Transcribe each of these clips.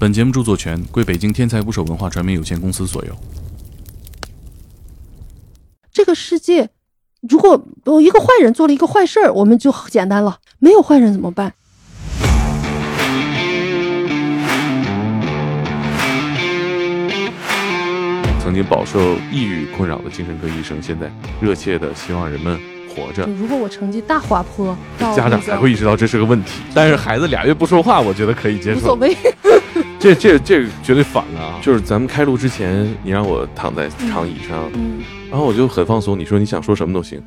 本节目著作权归北京天才捕手文化传媒有限公司所有。这个世界，如果有一个坏人做了一个坏事儿，我们就简单了。没有坏人怎么办？曾经饱受抑郁困扰的精神科医生，现在热切的希望人们活着。如果我成绩大滑坡，家长才会意识到这是个问题，但是孩子俩月不说话，我觉得可以接受。无所谓。这这这个绝对反了啊！就是咱们开录之前，你让我躺在长椅上，嗯，然后我就很放松。你说你想说什么都行，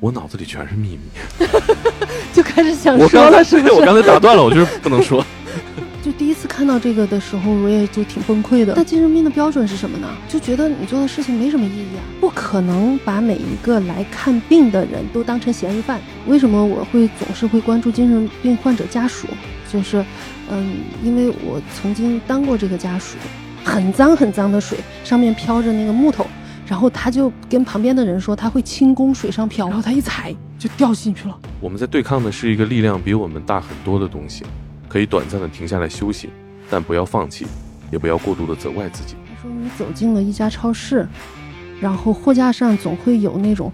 我脑子里全是秘密。就开始想我刚才说了，是不 我？刚才打断了，我就是不能说。就第一次看到这个的时候，我也就挺崩溃的。那精神病的标准是什么呢？就觉得你做的事情没什么意义啊，不可能把每一个来看病的人都当成嫌疑犯。为什么我会总是会关注精神病患者家属？就是，嗯，因为我曾经当过这个家属，很脏很脏的水，上面飘着那个木头，然后他就跟旁边的人说他会轻功水上漂，然后他一踩就掉进去了。我们在对抗的是一个力量比我们大很多的东西，可以短暂的停下来休息，但不要放弃，也不要过度的责怪自己。他说你走进了一家超市，然后货架上总会有那种，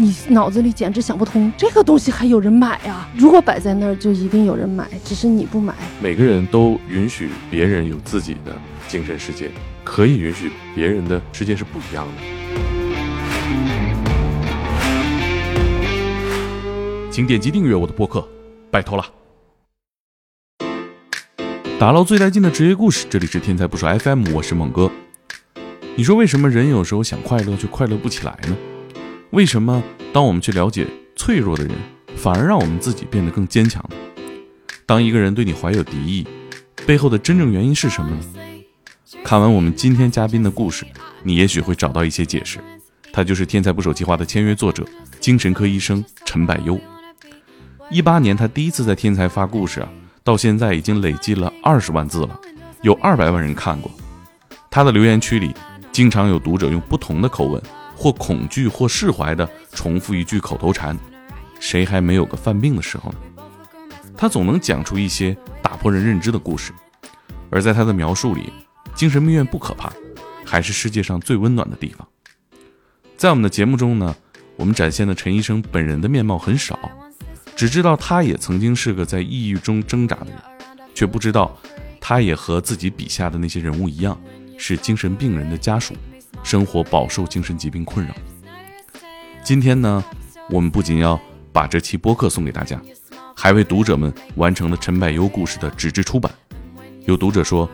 你脑子里简直想不通，这个东西还有人买啊！如果摆在那儿，就一定有人买，只是你不买。每个人都允许别人有自己的精神世界，可以允许别人的世界是不一样的。请点击订阅我的播客，拜托了。打捞最带劲的职业故事，这里是天才不说 FM，我是猛哥。你说为什么人有时候想快乐却快乐不起来呢？为什么当我们去了解脆弱的人，反而让我们自己变得更坚强？当一个人对你怀有敌意，背后的真正原因是什么呢？看完我们今天嘉宾的故事，你也许会找到一些解释。他就是天才捕手计划的签约作者，精神科医生陈百优。一八年，他第一次在天才发故事啊，到现在已经累计了二十万字了，有二百万人看过。他的留言区里，经常有读者用不同的口吻，或恐惧或释怀的重复一句口头禅：“谁还没有个犯病的时候呢？”他总能讲出一些打破人认知的故事，而在他的描述里，精神病院不可怕，还是世界上最温暖的地方。在我们的节目中呢，我们展现的陈医生本人的面貌很少。只知道他也曾经是个在抑郁中挣扎的人，却不知道他也和自己笔下的那些人物一样，是精神病人的家属，生活饱受精神疾病困扰。今天呢，我们不仅要把这期播客送给大家，还为读者们完成了陈柏优故事的纸质出版。有读者说，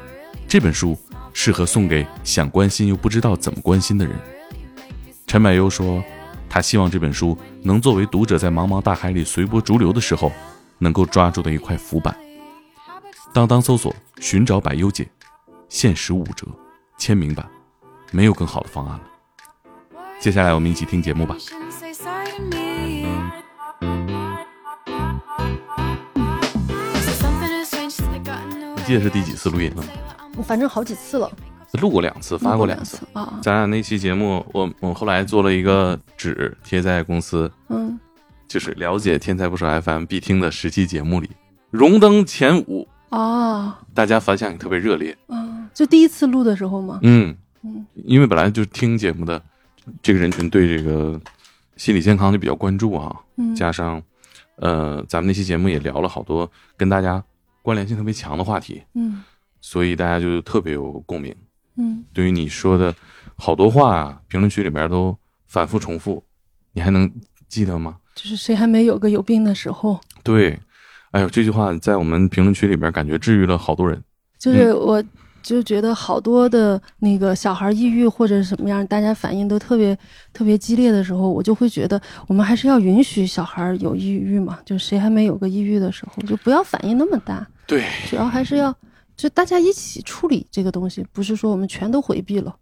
这本书适合送给想关心又不知道怎么关心的人。陈柏优说。他希望这本书能作为读者在茫茫大海里随波逐流的时候，能够抓住的一块浮板。当当搜索“寻找百优姐”，限时五折，签名版，没有更好的方案了。接下来我们一起听节目吧。你记得是第几次录音了吗？我反正好几次了，录过两次，发过两次啊。咱俩那期节目，我我后来做了一个纸贴在公司，嗯，就是了解天才不说 FM 必听的十期节目里，荣登前五啊，大家反响也特别热烈。嗯，就第一次录的时候吗？嗯嗯，因为本来就是听节目的这个人群对这个心理健康就比较关注啊，嗯，加上呃，咱们那期节目也聊了好多跟大家关联性特别强的话题，嗯，所以大家就特别有共鸣。嗯，对于你说的好多话，啊评论区里边都反复重复，你还能记得吗？就是谁还没有个有病的时候？对，哎呦，这句话在我们评论区里边感觉治愈了好多人。就是我就觉得好多的那个小孩抑郁或者什么样，大家反应都特别特别激烈的时候，我就会觉得我们还是要允许小孩有抑郁嘛，就谁还没有个抑郁的时候，就不要反应那么大。对，主要还是要。就大家一起处理这个东西，不是说我们全都回避了，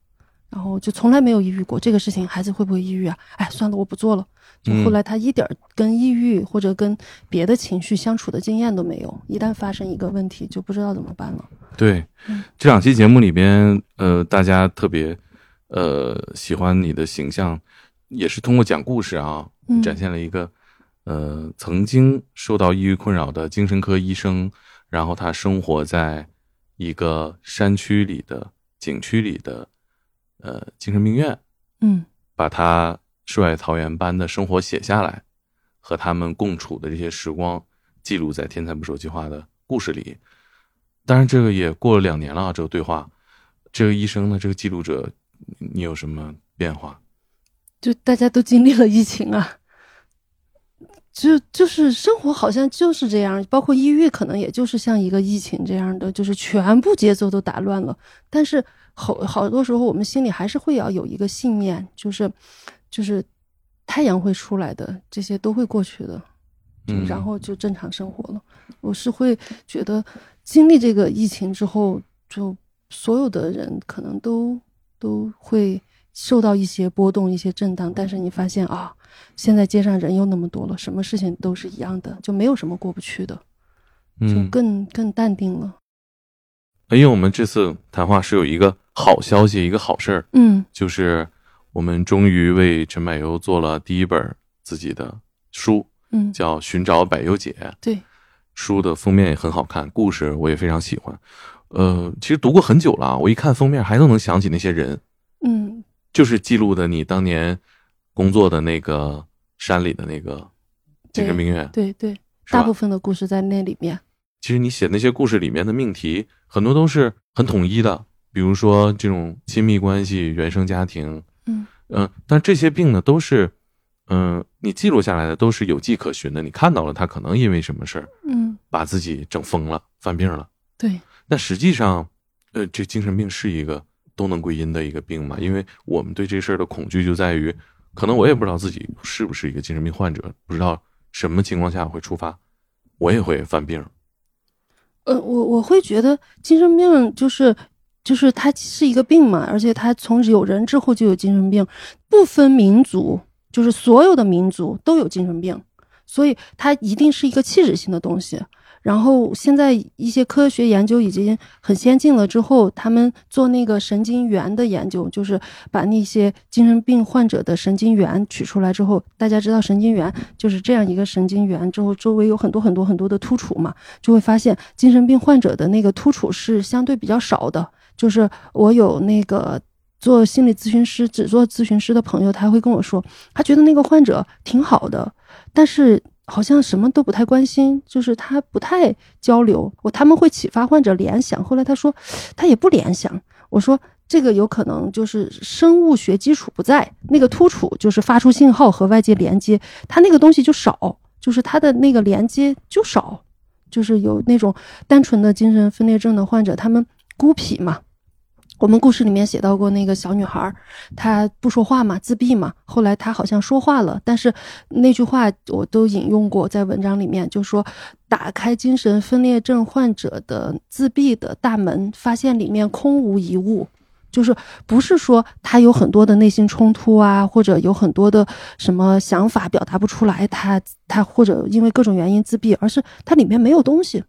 然后就从来没有抑郁过这个事情，孩子会不会抑郁啊？哎，算了，我不做了。就后来他一点跟抑郁或者跟别的情绪相处的经验都没有，一旦发生一个问题，就不知道怎么办了。对，这两期节目里边，呃，大家特别呃喜欢你的形象，也是通过讲故事啊，展现了一个呃曾经受到抑郁困扰的精神科医生，然后他生活在。一个山区里的景区里的呃精神病院，嗯把他世外桃源般的生活写下来，和他们共处的这些时光记录在《天才捕手计划》的故事里。当然，这个也过了两年了，这个对话，这个医生呢，这个记录者，你有什么变化？就大家都经历了疫情啊，就就是生活好像就是这样，包括抑郁，可能也就是像一个疫情这样的，就是全部节奏都打乱了。但是好好多时候，我们心里还是会要有一个信念，就是就是太阳会出来的，这些都会过去的，嗯然后就正常生活了。我是会觉得经历这个疫情之后，就所有的人可能都都会受到一些波动、一些震荡，但是你发现啊，现在街上人又那么多了，什么事情都是一样的，就没有什么过不去的，就嗯，更更淡定了。因为我们这次谈话是有一个好消息，一个好事儿，嗯就是我们终于为陈柏优做了第一本自己的书，嗯，叫《寻找柏优姐》。对，书的封面也很好看，故事我也非常喜欢。呃，其实读过很久了啊，我一看封面还都能想起那些人，嗯就是记录的你当年工作的那个山里的那个精神病院，对对，大部分的故事在那里面。其实你写那些故事里面的命题很多都是很统一的，比如说这种亲密关系、原生家庭，嗯嗯、但这些病呢都是，嗯、你记录下来的都是有迹可循的，你看到了他可能因为什么事儿嗯，把自己整疯了、犯病了，对，但实际上，呃，这精神病是一个都能归因的一个病嘛？因为我们对这事儿的恐惧就在于，可能我也不知道自己是不是一个精神病患者，不知道什么情况下会触发，我也会犯病。呃，我我会觉得精神病就是就是它是一个病嘛，而且它从有人之后就有精神病，不分民族，就是所有的民族都有精神病，所以它一定是一个器质性的东西。然后现在一些科学研究已经很先进了，之后他们做那个神经元的研究，就是把那些精神病患者的神经元取出来之后，大家知道神经元就是这样一个神经元之后，周围有很多很多很多的突触嘛，就会发现精神病患者的那个突触是相对比较少的。就是我有那个做心理咨询师、只做咨询师的朋友，他会跟我说，他觉得那个患者挺好的，但是好像什么都不太关心，就是他不太交流。我他们会启发患者联想，后来他说他也不联想。我说这个有可能就是生物学基础不在，那个突触就是发出信号和外界连接，他那个东西就少，就是他的那个连接就少。就是有那种单纯的精神分裂症的患者，他们孤僻嘛。我们故事里面写到过那个小女孩，她不说话嘛，自闭嘛。后来她好像说话了，但是那句话我都引用过在文章里面，就说打开精神分裂症患者的自闭的大门，发现里面空无一物。就是不是说他有很多的内心冲突啊，或者有很多的什么想法表达不出来，他他或者因为各种原因自闭，而是它里面没有东西。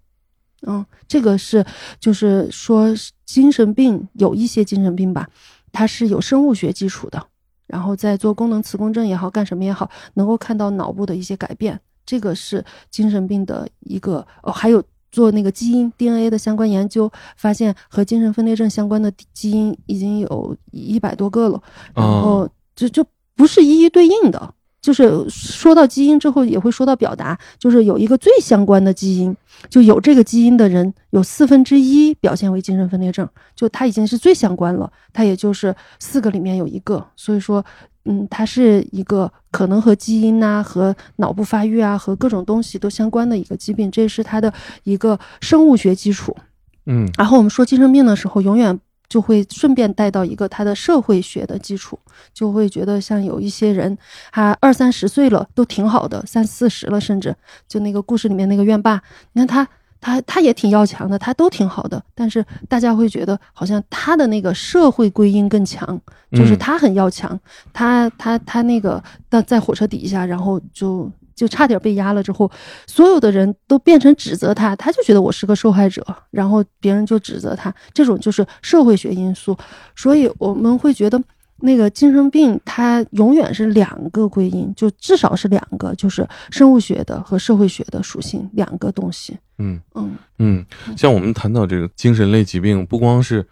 嗯，这个是就是说精神病有一些精神病吧，它是有生物学基础的，然后在做功能磁共振也好，干什么也好，能够看到脑部的一些改变，这个是精神病的一个哦，还有。做那个基因 DNA 的相关研究，发现和精神分裂症相关的基因已经有一百多个了，然后就就不是一一对应的。就是说到基因之后，也会说到表达，就是有一个最相关的基因，就有这个基因的人有四分之一表现为精神分裂症，就他已经是最相关了，他也就是四个里面有一个，所以说。嗯，它是一个可能和基因呐、和脑部发育啊、和各种东西都相关的一个疾病，这是它的一个生物学基础。嗯然后我们说精神病的时候，永远就会顺便带到一个他的社会学的基础，就会觉得像有一些人，他二三十岁了都挺好的，三四十了甚至就那个故事里面那个院霸，你看他。他他也挺要强的，他都挺好的，但是大家会觉得好像他的那个社会归因更强，就是嗯他很要强，他他他那个在在火车底下，然后就就差点被压了之后，所有的人都变成指责他，他就觉得我是个受害者，然后别人就指责他，这种就是社会学因素，所以我们会觉得那个精神病它永远是两个归因，就至少是两个，就是生物学的和社会学的属性两个东西。嗯嗯嗯，像我们谈到这个精神类疾病，不光是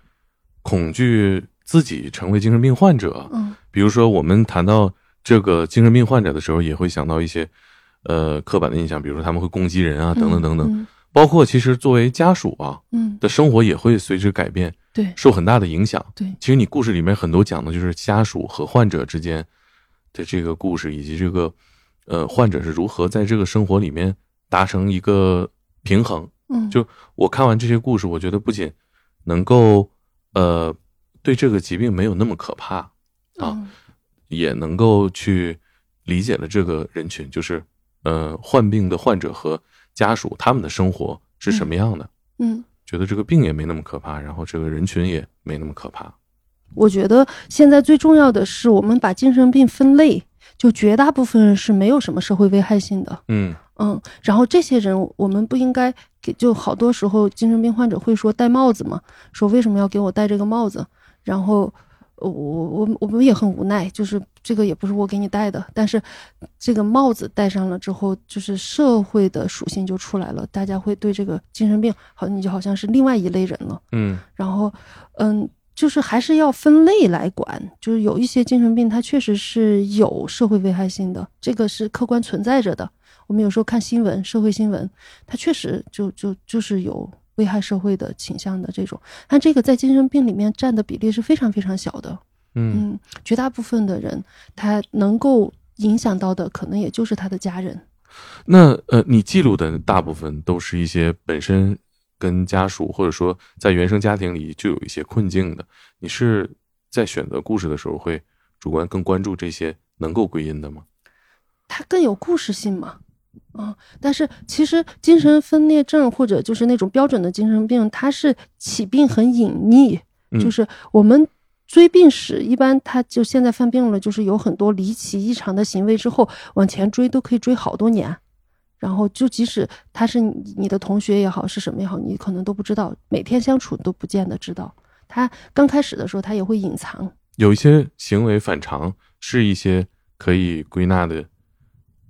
恐惧自己成为精神病患者，嗯比如说我们谈到这个精神病患者的时候，也会想到一些呃刻板的印象，比如说他们会攻击人啊，等等等等。嗯包括其实作为家属啊嗯，的生活也会随之改变，对受很大的影响。对，其实你故事里面很多讲的就是家属和患者之间的这个故事，以及这个呃患者是如何在这个生活里面达成一个平衡。嗯就我看完这些故事，我觉得不仅能够呃对这个疾病没有那么可怕啊，嗯也能够去理解了这个人群，就是呃患病的患者和家属他们的生活是什么样的。嗯。觉得这个病也没那么可怕，然后这个人群也没那么可怕。我觉得现在最重要的是，我们把精神病分类，就绝大部分人是没有什么社会危害性的。嗯嗯，然后这些人我们不应该给，就好多时候精神病患者会说戴帽子嘛，说为什么要给我戴这个帽子？然后呃我我我们也很无奈，就是这个也不是我给你戴的，但是这个帽子戴上了之后，就是社会的属性就出来了，大家会对这个精神病好，你就好像是另外一类人了。嗯然后，嗯，就是还是要分类来管，就是有一些精神病它确实是有社会危害性的，这个是客观存在着的。我们有时候看新闻，社会新闻，它确实就就就是有危害社会的倾向的这种，但这个在精神病里面占的比例是非常非常小的。嗯嗯，绝大部分的人他能够影响到的，可能也就是他的家人。那呃，你记录的大部分都是一些本身跟家属或者说在原生家庭里就有一些困境的，你是在选择故事的时候会主观更关注这些能够归因的吗？它更有故事性嘛。嗯，但是其实精神分裂症或者就是那种标准的精神病，它是起病很隐匿，嗯就是我们追病史，一般他就现在犯病了，就是有很多离奇异常的行为之后往前追都可以追好多年，然后就即使他是你你的同学也好，是什么也好，你可能都不知道，每天相处都不见得知道。他刚开始的时候，他也会隐藏，有一些行为反常是一些可以归纳的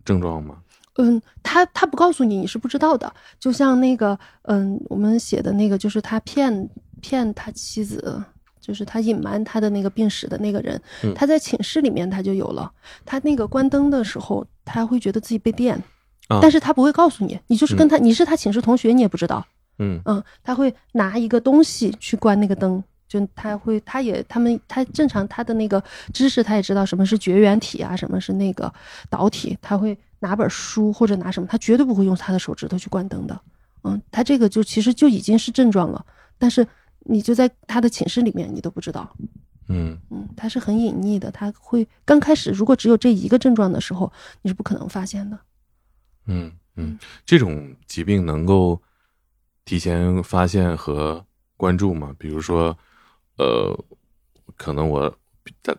症状吗？嗯，他他不告诉你，你是不知道的。就像那个，嗯，我们写的那个，就是他骗骗他妻子，就是他隐瞒他的那个病史的那个人，嗯他在寝室里面他就有了。他那个关灯的时候，他会觉得自己被电，啊但是他不会告诉你，你就是跟他，你是他寝室同学，你也不知道。嗯嗯，他会拿一个东西去关那个灯，就他会，他也他们他正常他的那个知识，他也知道什么是绝缘体啊，什么是那个导体，他会拿本书或者拿什么，他绝对不会用他的手指头去关灯的。嗯，他这个就其实就已经是症状了，但是你就在他的寝室里面，你都不知道。嗯嗯，他是很隐匿的，他会刚开始如果只有这一个症状的时候，你是不可能发现的。嗯嗯，这种疾病能够提前发现和关注吗？比如说，呃，可能我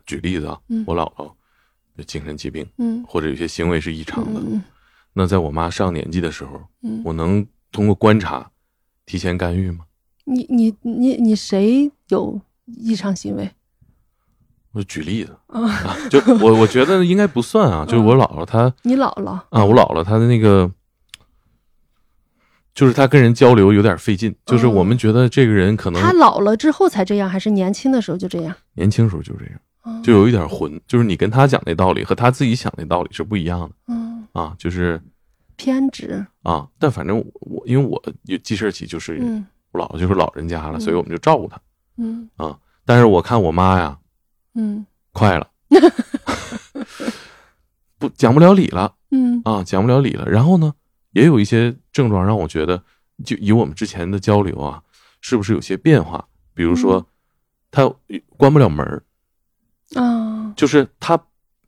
举例子啊，嗯我姥姥有精神疾病，嗯或者有些行为是异常的。嗯那在我妈上年纪的时候，嗯，我能通过观察提前干预吗？你你你你谁有异常行为？我举例子啊，啊，就我我觉得应该不算啊，就是我姥姥她你姥姥啊，我姥姥她的那个，就是她跟人交流有点费劲，就是我们觉得这个人可能他老了之后才这样，还是年轻的时候就这样？年轻时候就这样，嗯就有一点混，就是你跟他讲那道理和他自己想那道理是不一样的。嗯。啊，就是偏执，啊，但反正我我因为我有记事起，就是嗯。我姥姥就是老人家了，嗯。所以我们就照顾她嗯。啊。但是我看我妈呀，嗯。快了，不讲不了理了。嗯。啊，讲不了理了。然后呢，也有一些症状让我觉得，就以我们之前的交流啊，是不是有些变化？比如说嗯，他关不了门儿啊就是他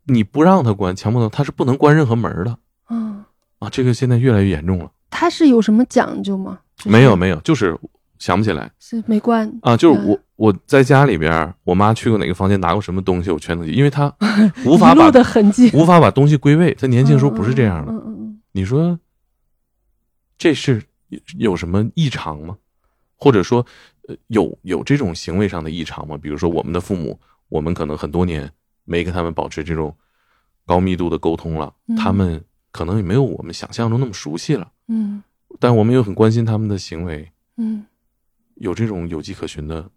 你不让他关，强迫他，他是不能关任何门的啊，啊。这个现在越来越严重了。他是有什么讲究吗？就是没有没有，就是想不起来是没关啊。就是嗯我我在家里边，我妈去过哪个房间拿过什么东西，我全都记，因为她 无法把的痕迹。无法把东西归位。她年轻时候不是这样的。嗯嗯你说这是有什么异常吗？或者说，呃，有有这种行为上的异常吗？比如说，我们的父母我们可能很多年没跟他们保持这种高密度的沟通了，嗯。他们可能也没有我们想象中那么熟悉了，嗯。但我们又很关心他们的行为，嗯，有这种有迹可循的。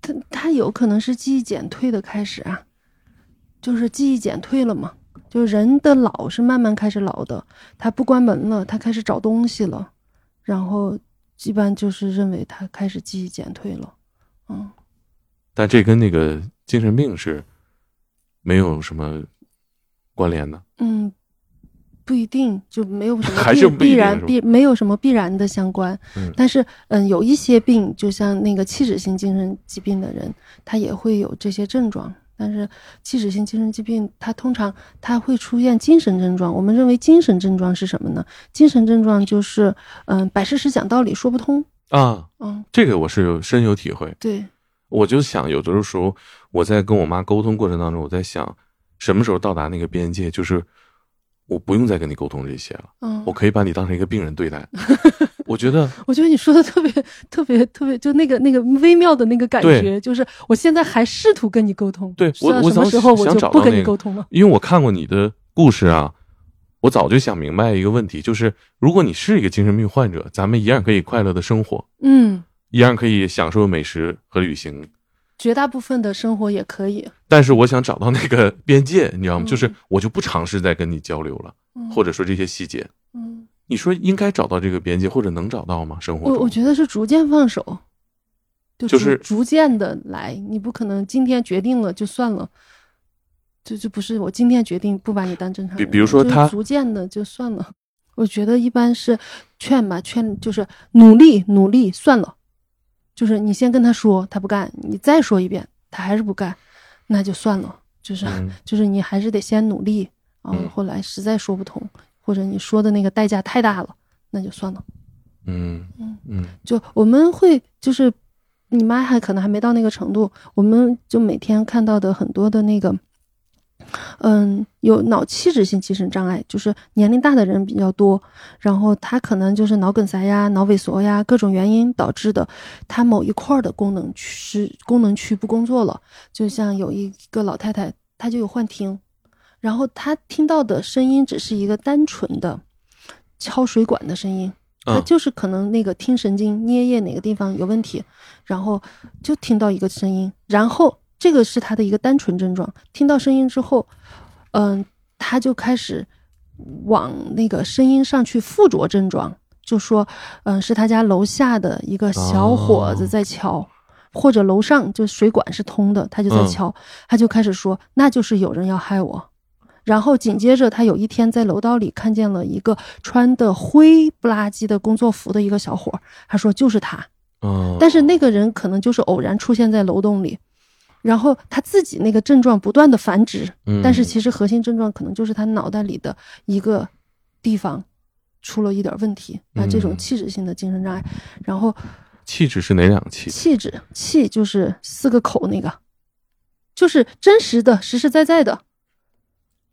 他他有可能是记忆减退的开始啊，就是记忆减退了嘛。就是人的老是慢慢开始老的，他不关门了，他开始找东西了，然后一般就是认为他开始记忆减退了，嗯。但这跟那个精神病是没有什么关联的。嗯，不一定，就没有什么还必是必然必没有什么必然的相关。嗯但是嗯，有一些病，就像那个器质性精神疾病的人，他也会有这些症状。但是器质性精神疾病，它通常它会出现精神症状。我们认为精神症状是什么呢？精神症状就是嗯，摆事实讲道理说不通。啊，嗯，这个我是有深有体会。对，我就想，有的时候我在跟我妈沟通过程当中，我在想，什么时候到达那个边界，就是我不用再跟你沟通这些了，嗯，我可以把你当成一个病人对待。我觉得我觉得你说的特别特别特别，就那个那个微妙的那个感觉，就是我现在还试图跟你沟通，对我我想什么时候我想就不跟你沟通了？因为我看过你的故事啊，我早就想明白一个问题，就是如果你是一个精神病患者，咱们一样可以快乐的生活，嗯，一样可以享受美食和旅行。绝大部分的生活也可以，但是我想找到那个边界，你知道吗？嗯就是我就不尝试再跟你交流了，嗯或者说这些细节。嗯，你说应该找到这个边界，或者能找到吗？生活，我我觉得是逐渐放手，就就是逐渐的来，你不可能今天决定了就算了。就就不是我今天决定不把你当正常比比如说他逐渐的就算了。我觉得一般是劝吧，劝就是努力努力算了，就是你先跟他说，他不干，你再说一遍，他还是不干，那就算了，就是、嗯。就是你还是得先努力啊、嗯。后来实在说不通，或者你说的那个代价太大了，那就算了。嗯。嗯嗯。就我们会就是你妈还可能还没到那个程度，我们就每天看到的很多的那个，嗯，有脑器质性精神障碍，就是年龄大的人比较多，然后他可能就是脑梗塞呀、脑萎缩呀各种原因导致的，他某一块儿的功能区功能区不工作了，就像有一个老太太，她就有幻听，然后她听到的声音只是一个单纯的敲水管的声音。他嗯就是可能那个听神经颞叶哪个地方有问题，然后就听到一个声音，然后这个是他的一个单纯症状。听到声音之后，嗯，他就开始往那个声音上去附着症状，就说，嗯，是他家楼下的一个小伙子在敲，或者楼上就水管是通的，他就在嗯敲，他就开始说，那就是有人要害我。然后紧接着，他有一天在楼道里看见了一个穿的灰不拉几的工作服的一个小伙儿，他说就是他，嗯，但是那个人可能就是偶然出现在楼栋里，然后他自己那个症状不断的繁殖，嗯。但是其实核心症状可能就是他脑袋里的一个地方出了一点问题啊，这种嗯器质性的精神障碍，然后气质是哪两个气？气质气就是四个口那个，就是真实的、实实在在的，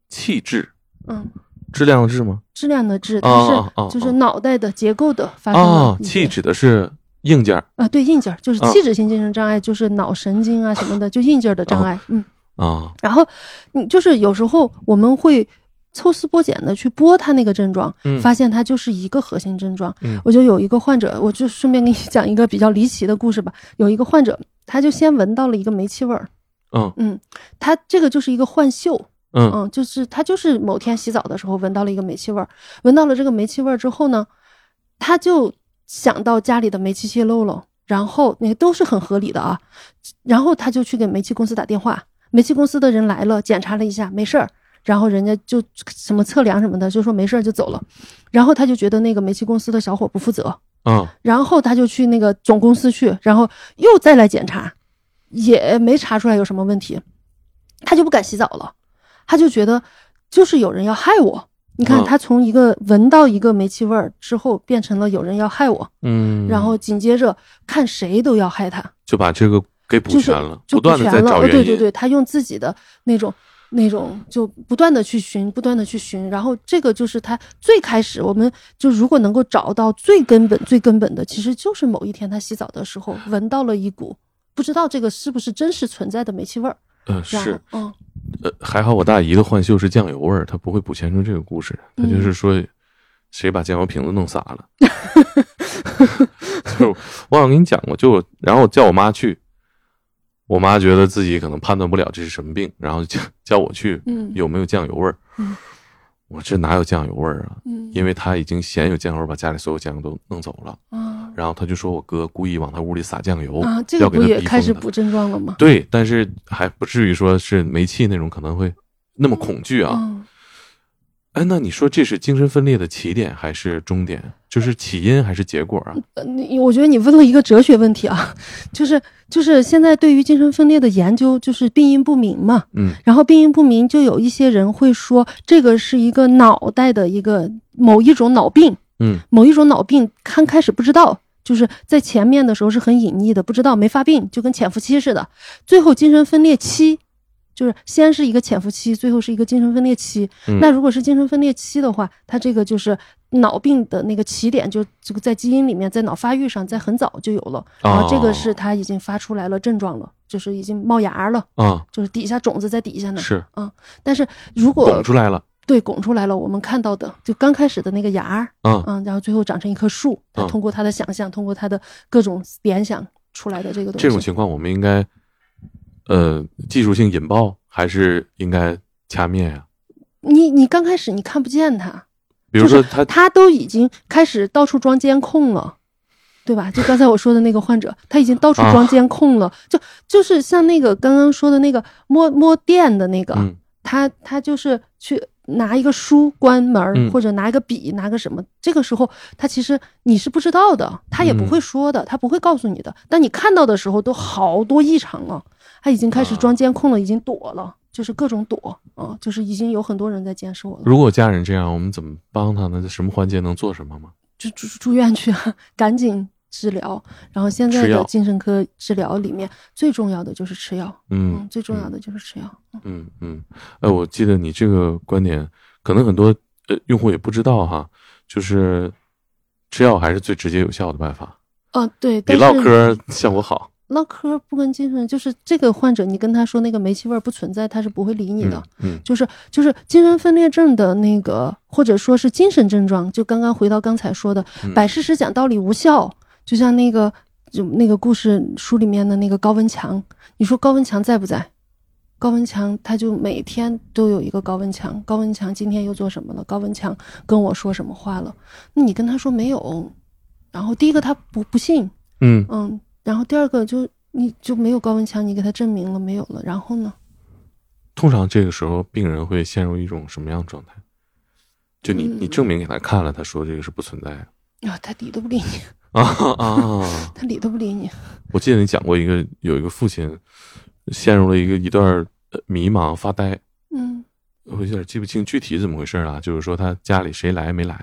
气质，嗯。质量的质吗？质量的质，它是就是哦脑袋的结构的发生哦了，一些气指的是硬件儿。啊，对硬件儿就是啊。器质性精神障碍，就是脑神经啊什么的，就硬件儿的障碍，嗯。啊，然后你就是有时候我们会抽丝剥茧的去剥他那个症状，嗯。发现它就是一个核心症状。嗯。我就有一个患者，我就顺便给你 讲一个比较离奇的故事吧。有一个患者，他就先闻到了一个煤气味儿，嗯。嗯，他这个就是一个幻嗅，嗯。嗯，就是他就是某天洗澡的时候闻到了一个煤气味儿，闻到了这个煤气味儿之后呢，他就想到家里的煤气泄漏了，然后那都是很合理的啊，然后他就去给煤气公司打电话，煤气公司的人来了，检查了一下，没事儿。然后人家就什么测量什么的，就说没事儿就走了，然后他就觉得那个煤气公司的小伙不负责，嗯然后他就去那个总公司去，然后又再来检查，也没查出来有什么问题，他就不敢洗澡了，他就觉得就是有人要害我。你看，嗯。他从一个闻到一个煤气味儿之后，变成了有人要害我，嗯，然后紧接着看谁都要害他，就把这个给补全了，就不断的在找。原因。对对对，他用自己的那种那种就不断的去寻，不断的去寻，然后这个就是他最开始，我们就如果能够找到最根本、最根本的，其实就是某一天他洗澡的时候闻到了一股不知道这个是不是真实存在的煤气味儿，呃，是，嗯，呃，还好我大姨的换秀是酱油味儿，她不会补全成这个故事，她就是说谁把酱油瓶子弄洒了。就我好像跟你讲过，就然后叫我妈去，我妈觉得自己可能判断不了这是什么病，然后叫叫我去，嗯有没有酱油味儿？嗯我这哪有酱油味儿啊？嗯，因为他已经嫌有酱油把家里所有酱油都弄走了。啊然后他就说我哥故意往他屋里撒酱油，啊，这个要给他开始补症状了吗？对，但是还不至于说是煤气那种可能会那么恐惧啊。嗯，哎，那你说这是精神分裂的起点还是终点？就是起因还是结果啊？呃你我觉得你问了一个哲学问题啊，就是就是现在对于精神分裂的研究就是病因不明嘛，嗯然后病因不明，就有一些人会说这个是一个脑袋的一个某一种脑病，嗯某一种脑病，刚开始不知道，就是在前面的时候是很隐匿的，不知道没发病，就跟潜伏期似的。最后精神分裂期，就是先是一个潜伏期，最后是一个精神分裂期。嗯那如果是精神分裂期的话，它这个就是脑病的那个起点，就这个在基因里面，在脑发育上，在很早就有了。然后这个是它已经发出来了症状了，就是已经冒芽了，啊，就是底下种子在底下呢。是嗯但是如果拱出来了对拱出来了，我们看到的就刚开始的那个芽儿。啊。嗯，然后最后长成一棵树，他嗯通过他的想象，通过他的各种联想出来的这个东西。这种情况我们应该呃技术性引爆还是应该掐灭呀、你你刚开始你看不见他，比如说他他都已经开始到处装监控了。对吧？就刚才我说的那个患者，他已经到处啊装监控了，就就是像那个刚刚说的那个摸摸电的那个，嗯他他就是去拿一个书关门，嗯或者拿一个笔，拿个什么，这个时候他其实你是不知道的，他也不会说的，他不会告诉你的。但你看到的时候都好多异常了，他已经开始装监控了，已经躲了，就是各种躲啊，就是已经有很多人在监视我了，如果家人这样，我们怎么帮他呢？在什么环节能做什么吗？就住住院去啊，赶紧治疗。然后现在的精神科治疗里面最重要的就是吃药，嗯嗯，最重要的就是吃药。嗯嗯，呃，我记得你这个观点，可能很多呃用户也不知道哈，就是吃药还是最直接有效的办法，哦，对，比唠嗑效果好。唠嗑不跟精神，就是这个患者，你跟他说那个煤气味不存在，他是不会理你的。嗯就是就是精神分裂症的那个，或者说是精神症状，就刚刚回到刚才说的，嗯摆事实讲道理无效，就像那个就那个故事书里面的那个高文强，你说高文强在不在？高文强他就每天都有一个高文强，高文强今天又做什么了？高文强跟我说什么话了？那你跟他说没有，然后第一个他不不信，嗯，嗯，然后第二个就你就没有高温枪，你给他证明了没有了，然后呢？通常这个时候病人会陷入一种什么样的状态？就你你嗯证明给他看了，他说这个是不存在的啊，他理都不理你，啊啊！他理都不理你。我记得你讲过一个有一个父亲陷入了一个一段呃迷茫发呆，嗯我有点记不清具体怎么回事了。就是说他家里谁来没来，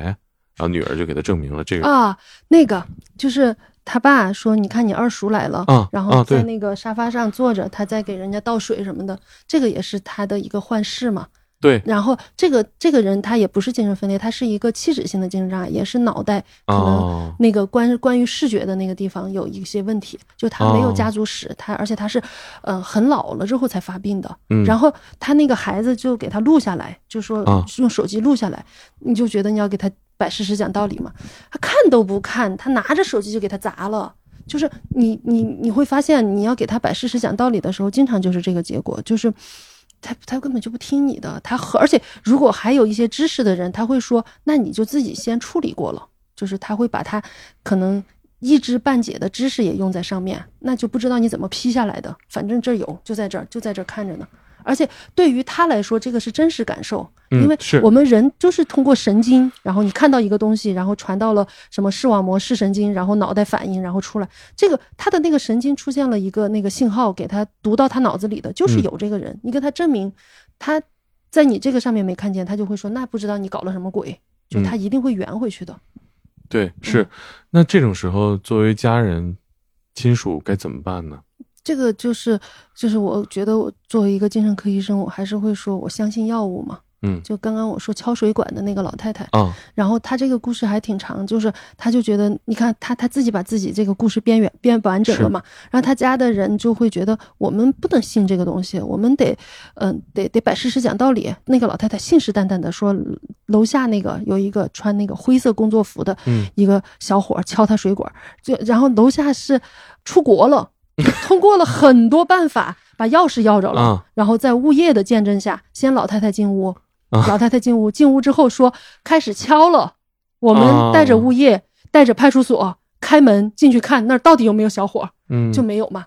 然后女儿就给他证明了这个啊，那个就是他爸说，你看你二叔来了，啊然后在那个沙发上坐着，他在给人家倒水什么的，这个也是他的一个幻视嘛。对。然后这个这个人他也不是精神分裂，他是一个器质性的精神障碍，也是脑袋可能哦那个关关于视觉的那个地方有一些问题，就他没有哦。家族史，他而且他是，呃，很老了之后才发病的。嗯。然后他那个孩子就给他录下来，就说啊。用手机录下来，你就觉得你要给他摆事实讲道理嘛，他看都不看，他拿着手机就给他砸了。就是你你你会发现，你要给他摆事实讲道理的时候，经常就是这个结果，就是他他根本就不听你的，他和而且如果还有一些知识的人，他会说，那你就自己先处理过了，就是他会把他可能一知半解的知识也用在上面，那就不知道你怎么批下来的，反正这有，就在这儿，就在这儿看着呢。而且对于他来说，这个是真实感受，因为我们人就是通过神经，然后你看到一个东西，然后传到了什么视网膜、视神经，然后脑袋反应，然后出来，这个他的那个神经出现了一个那个信号，给他读到他脑子里的，就是嗯有这个人。你跟他证明他在你这个上面没看见，他就会说那不知道你搞了什么鬼，就嗯他一定会圆回去的。对是。那这种时候，作为家人亲属该怎么办呢？这个就是就是我觉得我作为一个精神科医生，我还是会说我相信药物嘛。嗯就刚刚我说敲水管的那个老太太。啊然后她这个故事还挺长，就是她就觉得，你看她她自己把自己这个故事编远编完整了嘛，然后她家的人就会觉得我们不能信这个东西，我们得，嗯、得得摆事实讲道理。那个老太太信誓旦旦的说，楼下那个有一个穿那个灰色工作服的嗯一个小伙敲她水管，就然后楼下是出国了，通过了很多办法把钥匙要着了，啊然后在物业的见证下，先老太太进屋，啊老太太进屋，进屋之后说开始敲了，我哦们带着物业，带着派出所开门进去看那儿到底有没有小伙，嗯就没有嘛。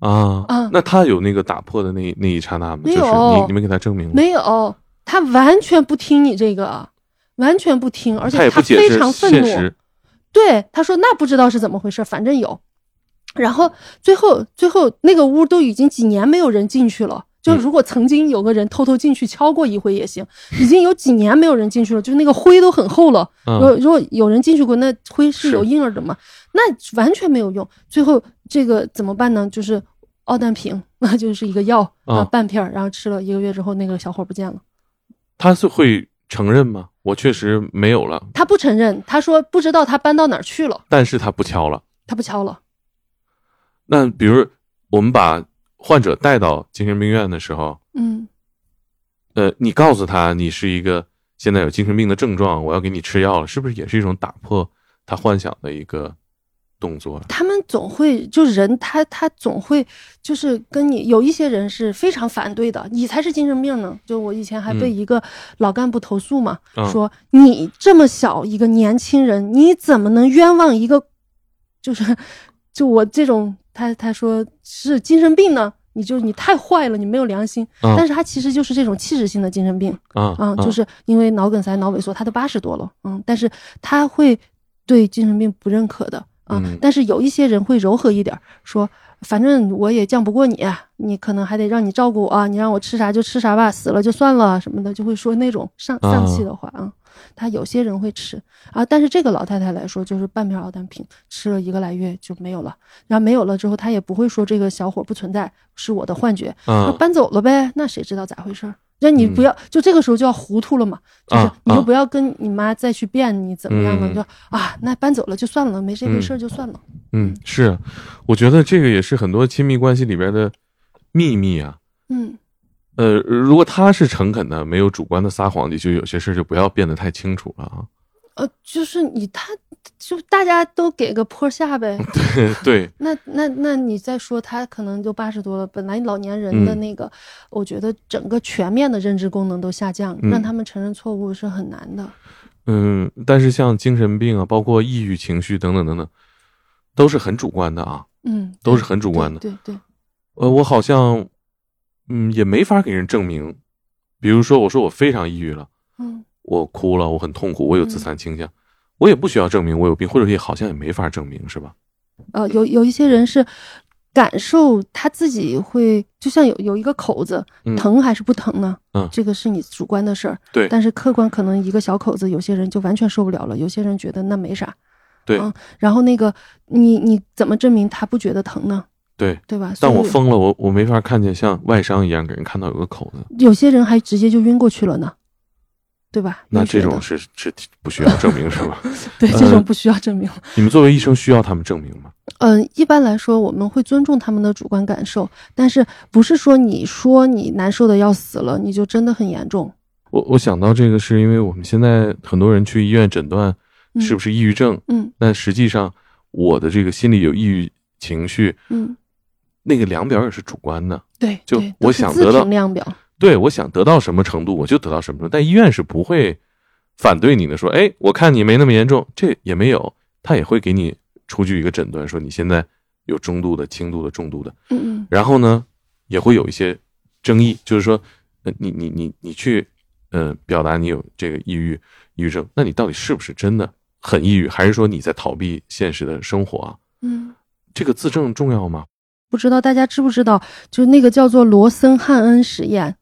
啊啊那他有那个打破的那那一刹那吗？没就是有你你们给他证明了，没有，他完全不听你这个，完全不听，而且他非常愤怒。对，他说那不知道是怎么回事，反正有。然后最后最后那个屋都已经几年没有人进去了。就嗯如果曾经有个人偷偷进去敲过一回也行，已经有几年没有人进去了，就是那个灰都很厚了。如果嗯如果有人进去过，那灰是是有印儿的嘛？那完全没有用。最后这个怎么办呢？就是奥氮平，那 就是一个药啊，啊半片儿，然后吃了一个月之后，那个小伙不见了。他是会承认吗？我确实没有了，他不承认，他说不知道他搬到哪儿去了，但是他不敲了。他不敲了。那比如我们把患者带到精神病院的时候，嗯，呃，你告诉他你是一个现在有精神病的症状，我要给你吃药了，是不是也是一种打破他幻想的一个动作？他们总会就人他他总会就是跟你有一些人是非常反对的，你才是精神病呢。就我以前还被嗯一个老干部投诉嘛，啊说你这么小一个年轻人，你怎么能冤枉一个就是就我这种他他说是精神病呢？你就你太坏了，你没有良心。啊但是他其实就是这种器质性的精神病。啊啊，就是因为脑梗塞、脑萎缩，他都八十多了，嗯，但是他会对精神病不认可的啊。嗯但是有一些人会柔和一点儿，说反正我也犟不过你，你可能还得让你照顾我啊，你让我吃啥就吃啥吧，死了就算了什么的，就会说那种丧啊丧气的话啊。他有些人会吃啊，但是这个老太太来说，就是半片奥氮平，吃了一个来月就没有了。然后没有了之后，她也不会说这个小伙不存在，是我的幻觉，那啊搬走了呗，那谁知道咋回事儿？那你不要，就这个时候就要糊涂了嘛，就是你就不要跟你妈再去辩你怎么样了，嗯就啊，那搬走了就算了，没这回事儿就算了。嗯，是，我觉得这个也是很多亲密关系里边的秘密啊。嗯呃，如果他是诚恳的，没有主观的撒谎，你就有些事就不要变得太清楚了啊。呃，就是你他，就大家都给个坡下呗。对，那那那你再说他可能就八十多了，本来老年人的嗯那个，我觉得整个全面的认知功能都下降，嗯让他们承认错误是很难的。嗯，但是像精神病啊，包括抑郁情绪等等等等，都是很主观的啊，嗯，都是很主观的。对对对，呃，我好像，嗯，也没法给人证明。比如说，我说我非常抑郁了，嗯我哭了，我很痛苦，我有自残倾向，我也不需要证明我有病，或者也好像也没法证明，是吧？呃，有有一些人是感受他自己会，就像有有一个口子，嗯疼还是不疼呢？嗯这个是你主观的事儿。对但是客观可能一个小口子，有些人就完全受不了了，有些人觉得那没啥。对啊然后那个你你怎么证明他不觉得疼呢？对。对吧？但我疯了，我我没法看见像外伤一样给人看到有个口子，有些人还直接就晕过去了呢，对吧？那这种是是不需要证明是吧？对呃这种不需要证明。你们作为医生需要他们证明吗？嗯，一般来说，我们会尊重他们的主观感受，但是不是说你说你难受的要死了，你就真的很严重。我我想到这个是因为我们现在很多人去医院诊断嗯是不是抑郁症，嗯但实际上我的这个心里有抑郁情绪，嗯，那个量表也是主观的。对，就我想得到量表。对，我想得到什么程度，我就得到什么程度。但医院是不会反对你的，说，哎，我看你没那么严重，这也没有，他也会给你出具一个诊断，说你现在有中度的、轻度的、重度的。嗯嗯然后呢，也会有一些争议，就是说，呃，你你你你去，呃，表达你有这个抑郁抑郁症，那你到底是不是真的很抑郁，还是说你在逃避现实的生活啊？嗯，这个自证重要吗？不知道大家知不知道，就是那个叫做罗森汉恩实验，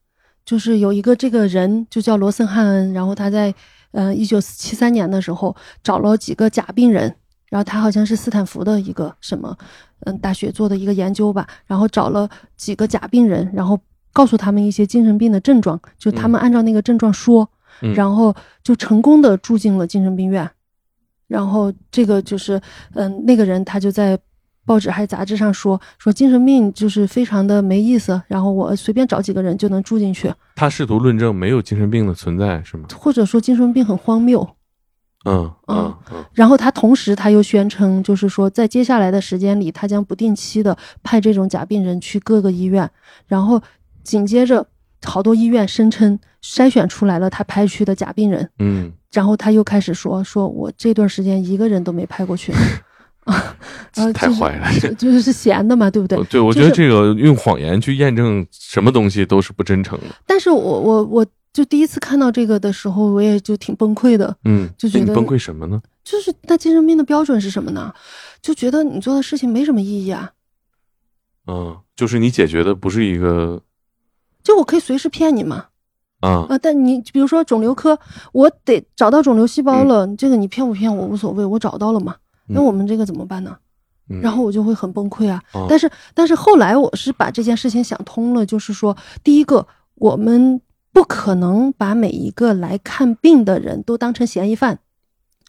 就是有一个这个人就叫罗森汉恩，然后他在呃一九七三年的时候找了几个假病人，然后他好像是斯坦福的一个什么嗯大学做的一个研究吧，然后找了几个假病人，然后告诉他们一些精神病的症状，就他们按照那个症状说，嗯。然后就成功的住进了精神病院。然后这个就是，嗯，那个人他就在报纸还是杂志上说说精神病就是非常的没意思，然后我随便找几个人就能住进去，他试图论证没有精神病的存在，是吗？或者说精神病很荒谬。嗯嗯嗯然后他同时他又宣称，就是说在接下来的时间里，他将不定期的派这种假病人去各个医院，然后紧接着好多医院声称筛选出来了他派去的假病人，嗯然后他又开始说，说我这段时间一个人都没派过去，啊，太坏了就就是是闲的嘛，对不对？对，我觉得这个用谎言去验证什么东西都是不真诚的。但是我我我就第一次看到这个的时候，我也就挺崩溃的，嗯，就觉得你崩溃什么呢？就是那精神病的标准是什么呢？就觉得你做的事情没什么意义啊，嗯，就是你解决的不是一个就我可以随时骗你嘛，啊啊，但你比如说肿瘤科，我得找到肿瘤细嗯胞了，这个你骗不骗我无所谓，我找到了嘛。那我们这个怎么办呢？嗯然后我就会很崩溃啊。哦但是，但是后来我是把这件事情想通了，就是说，第一个，我们不可能把每一个来看病的人都当成嫌疑犯，对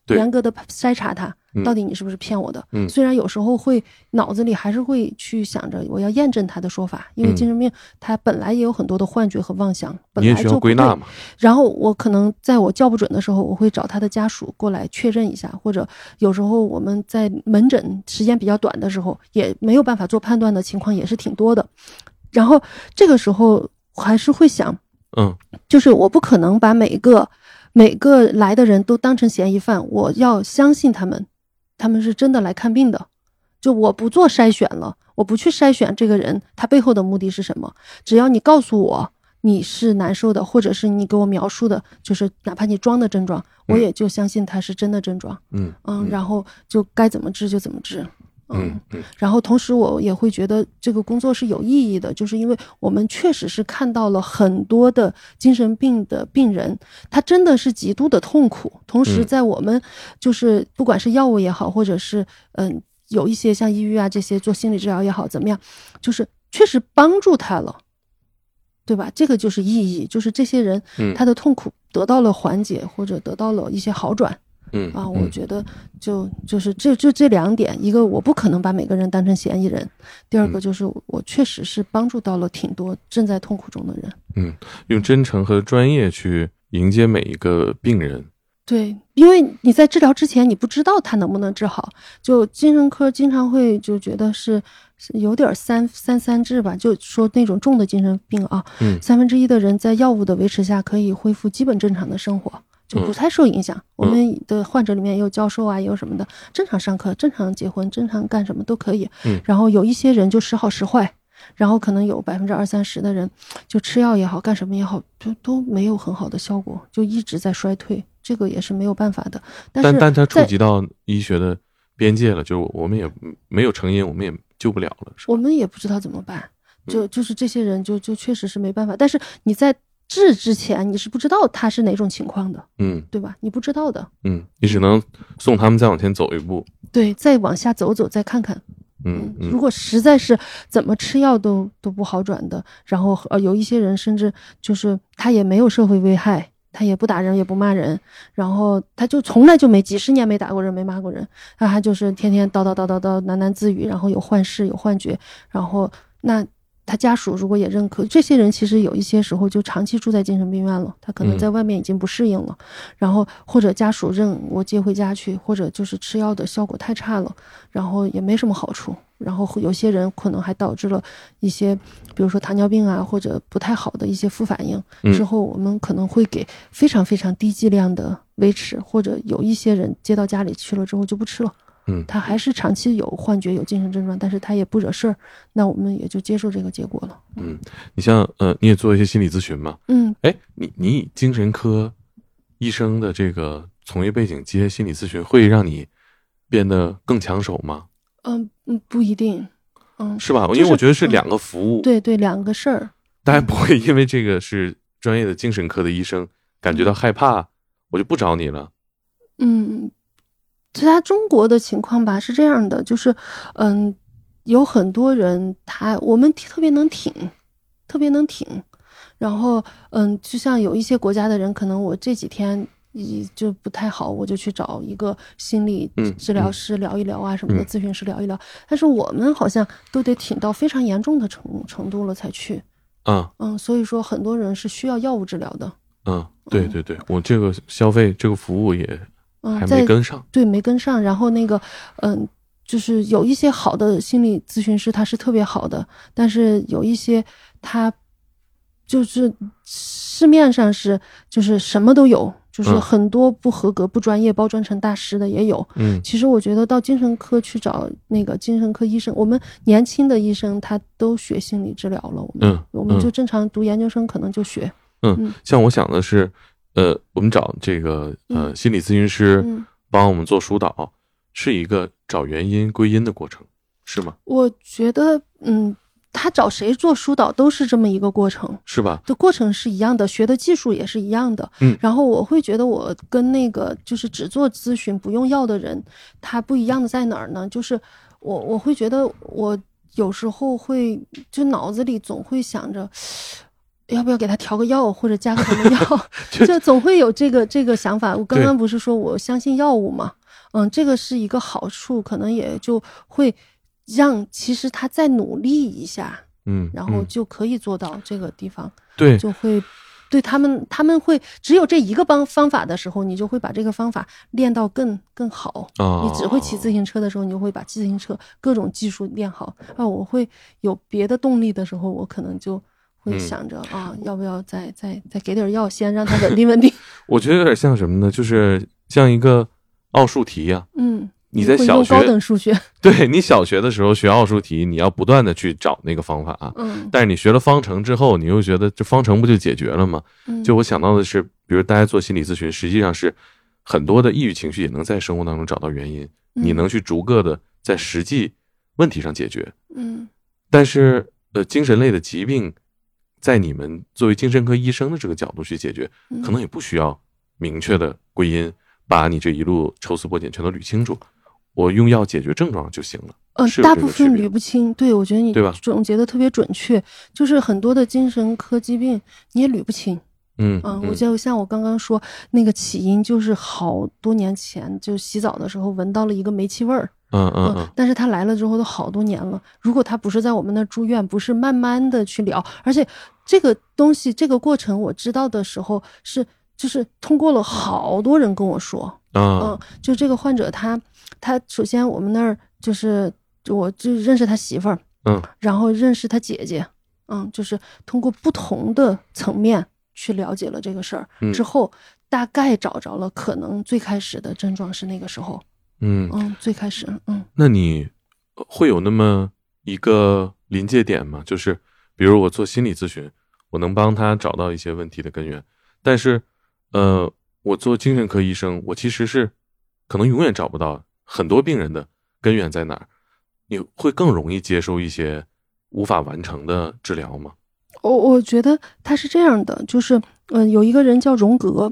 严格的筛查他嗯到底你是不是骗我的。嗯虽然有时候会脑子里还是会去想着我要验证他的说法，因为嗯精神病他本来也有很多的幻觉和妄想，本来就归纳嘛。然后我可能在我叫不准的时候，我会找他的家属过来确认一下，或者有时候我们在门诊时间比较短的时候，也没有办法做判断的情况也是挺多的。然后这个时候还是会想，嗯就是我不可能把每一个每个来的人都当成嫌疑犯，我要相信他们，他们是真的来看病的。就我不做筛选了，我不去筛选这个人他背后的目的是什么，只要你告诉我你是难受的，或者是你给我描述的，就是哪怕你装的症状，我嗯也就相信他是真的症状，嗯嗯，然后就该怎么治就怎么治，嗯嗯然后同时我也会觉得这个工作是有意义的，就是因为我们确实是看到了很多的精神病的病人，他真的是极度的痛苦。同时，嗯在我们就是不管是药物也好，或者是嗯有一些像抑郁啊这些做心理治疗也好，怎么样，就是确实帮助他了，对吧？这个就是意义，就是这些人嗯他的痛苦得到了缓解，或者得到了一些好转。嗯啊，我觉得就就是这就这两点，一个我不可能把每个人当成嫌疑人，第二个嗯就是我确实是帮助到了挺多正在痛苦中的人。嗯，用真诚和专业去迎接每一个病人。对，因为你在治疗之前，你不知道他能不能治好。就精神科经常会就觉得是是有点三三三治吧，就说那种重的精神病啊，嗯三分之一的人在药物的维持下可以恢复基本正常的生活，就不嗯太受影响。我们的患者里面也有教授啊，也有什么的，正常上课、正常结婚、正常干什么都可以。嗯然后有一些人就时好时坏。然后可能有百分之二三十的人，就吃药也好，干什么也好，就都没有很好的效果，就一直在衰退，这个也是没有办法的。但是但但它触及到医学的边界了，就是我们也没有成因，我们也救不了了。我们也不知道怎么办，嗯就就是这些人就就确实是没办法。但是你在治之前，你是不知道他是哪种情况的，嗯对吧？你不知道的，嗯，你只能送他们再往前走一步。对，再往下走走，再看看。嗯嗯如果实在是怎么吃药都都不好转的，然后呃有一些人甚至就是他也没有社会危害，他也不打人也不骂人，然后他就从来就没几十年没打过人没骂过人，他他就是天天叨叨叨叨叨喃喃自语，然后有幻视有幻觉，然后那他家属如果也认可，这些人其实有一些时候就长期住在精神病院了，他可能嗯在外面已经不适应了，然后或者家属认我接回家去，或者就是吃药的效果太差了，然后也没什么好处，然后有些人可能还导致了一些，比如说糖尿病啊或者不太好的一些副反应，嗯之后我们可能会给非常非常低剂量的维持，或者有一些人接到家里去了之后就不吃了。嗯他还是长期有幻觉、有精神症状，但是他也不惹事儿，那我们也就接受这个结果了。嗯，你像呃，你也做一些心理咨询嘛？嗯，哎，你你以精神科医生的这个从业背景接心理咨询，会让你变得更抢手吗？嗯嗯，不一定，嗯，是吧？因为我觉得是嗯两个服务，对对，两个事儿。大家不会因为这个是专业的精神科的医生感觉到害怕，我就不找你了。嗯，其他中国的情况吧是这样的，就是，嗯，有很多人他我们特别能挺，特别能挺。然后，嗯，就像有一些国家的人，可能我这几天就不太好，我就去找一个心理治疗师聊一聊啊什么的，咨询师聊一聊。但是我们好像都得挺到非常严重的程程度了才去。嗯嗯，所以说很多人是需要药物治疗的。嗯，对对对，我这个消费这个服务也还没跟上。对，没跟上。然后那个，嗯，就是有一些好的心理咨询师，他是特别好的，但是有一些他。就是市面上是就是什么都有，就是很多不合格、不专业、包装成大师的也有。嗯，其实我觉得到精神科去找那个精神科医生，我们年轻的医生他都学心理治疗了。我们我们就正常读研究生，可能就学。嗯，像我想的是，呃，我们找这个呃心理咨询师帮我们做疏导，是一个找原因归因的过程，是吗？我觉得，嗯。他找谁做疏导都是这么一个过程，是吧？的过程是一样的，学的技术也是一样的。嗯，然后我会觉得我跟那个就是只做咨询不用药的人，他不一样的在哪儿呢？就是我我会觉得我有时候会就脑子里总会想着，要不要给他调个药或者加个什么药，就总会有这个这个想法。我刚刚不是说我相信药物嘛？嗯，这个是一个好处，可能也就会。让其实他再努力一下，嗯，然后就可以做到这个地方，对，就会对他们，他们会只有这一个方方法的时候，你就会把这个方法练到更更好。你只会骑自行车的时候，你就会把自行车各种技术练好。啊，我会有别的动力的时候，我可能就会想着啊，要不要再再再给点药，先让他稳定稳定。我觉得有点像什么呢？就是像一个奥数题呀，嗯。你在小学高等数学，对你小学的时候学奥数题，你要不断的去找那个方法。嗯，但是你学了方程之后，你又觉得这方程不就解决了吗？就我想到的是，比如大家做心理咨询，实际上是很多的抑郁情绪也能在生活当中找到原因，你能去逐个的在实际问题上解决。嗯，但是呃，精神类的疾病，在你们作为精神科医生的这个角度去解决，可能也不需要明确的归因，把你这一路抽丝剥茧全都捋清楚。我用药解决症状就行了。嗯，大部分捋不清。对，我觉得你对吧？总结的特别准确，就是很多的精神科疾病你也捋不清。嗯嗯，我就像我刚刚说那个起因，就是好多年前就洗澡的时候闻到了一个煤气味儿。嗯嗯嗯。但是他来了之后都好多年了。如果他不是在我们那住院，不是慢慢的去聊，而且这个东西这个过程我知道的时候是就是通过了好多人跟我说。嗯，就这个患者他。他首先，我们那儿就是，我就认识他媳妇儿，嗯，然后认识他姐姐，嗯，就是通过不同的层面去了解了这个事儿，之后大概找着了可能最开始的症状是那个时候，嗯。嗯，最开始，嗯，那你会有那么一个临界点吗？就是，比如我做心理咨询，我能帮他找到一些问题的根源，但是，呃，我做精神科医生，我其实是可能永远找不到。很多病人的根源在哪儿？你会更容易接受一些无法完成的治疗吗？我我觉得他是这样的，就是，嗯，有一个人叫荣格，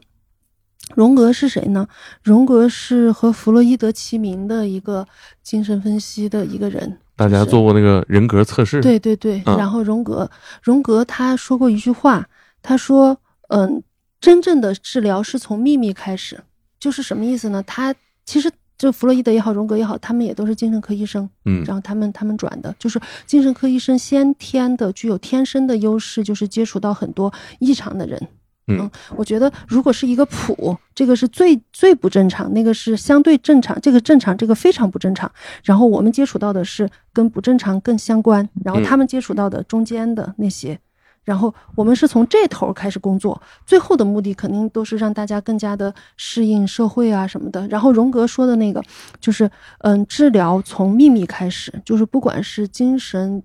荣格是谁呢？荣格是和弗洛伊德齐名的一个精神分析的一个人。大家做过那个人格测试？对对对。然后荣格，荣格他说过一句话，他说：“嗯，真正的治疗是从秘密开始。”就是什么意思呢？他其实。就弗洛伊德也好，荣格也好，他们也都是精神科医生，嗯，然后他们他们转的，就是精神科医生先天的具有天生的优势，就是接触到很多异常的人，嗯，我觉得如果是一个谱，这个是最最不正常，那个是相对正常，这个正常，这个非常不正常，然后我们接触到的是跟不正常更相关，然后他们接触到的中间的那些。然后我们是从这头开始工作，最后的目的肯定都是让大家更加的适应社会啊什么的。然后荣格说的那个，就是嗯，治疗从秘密开始，就是不管是精神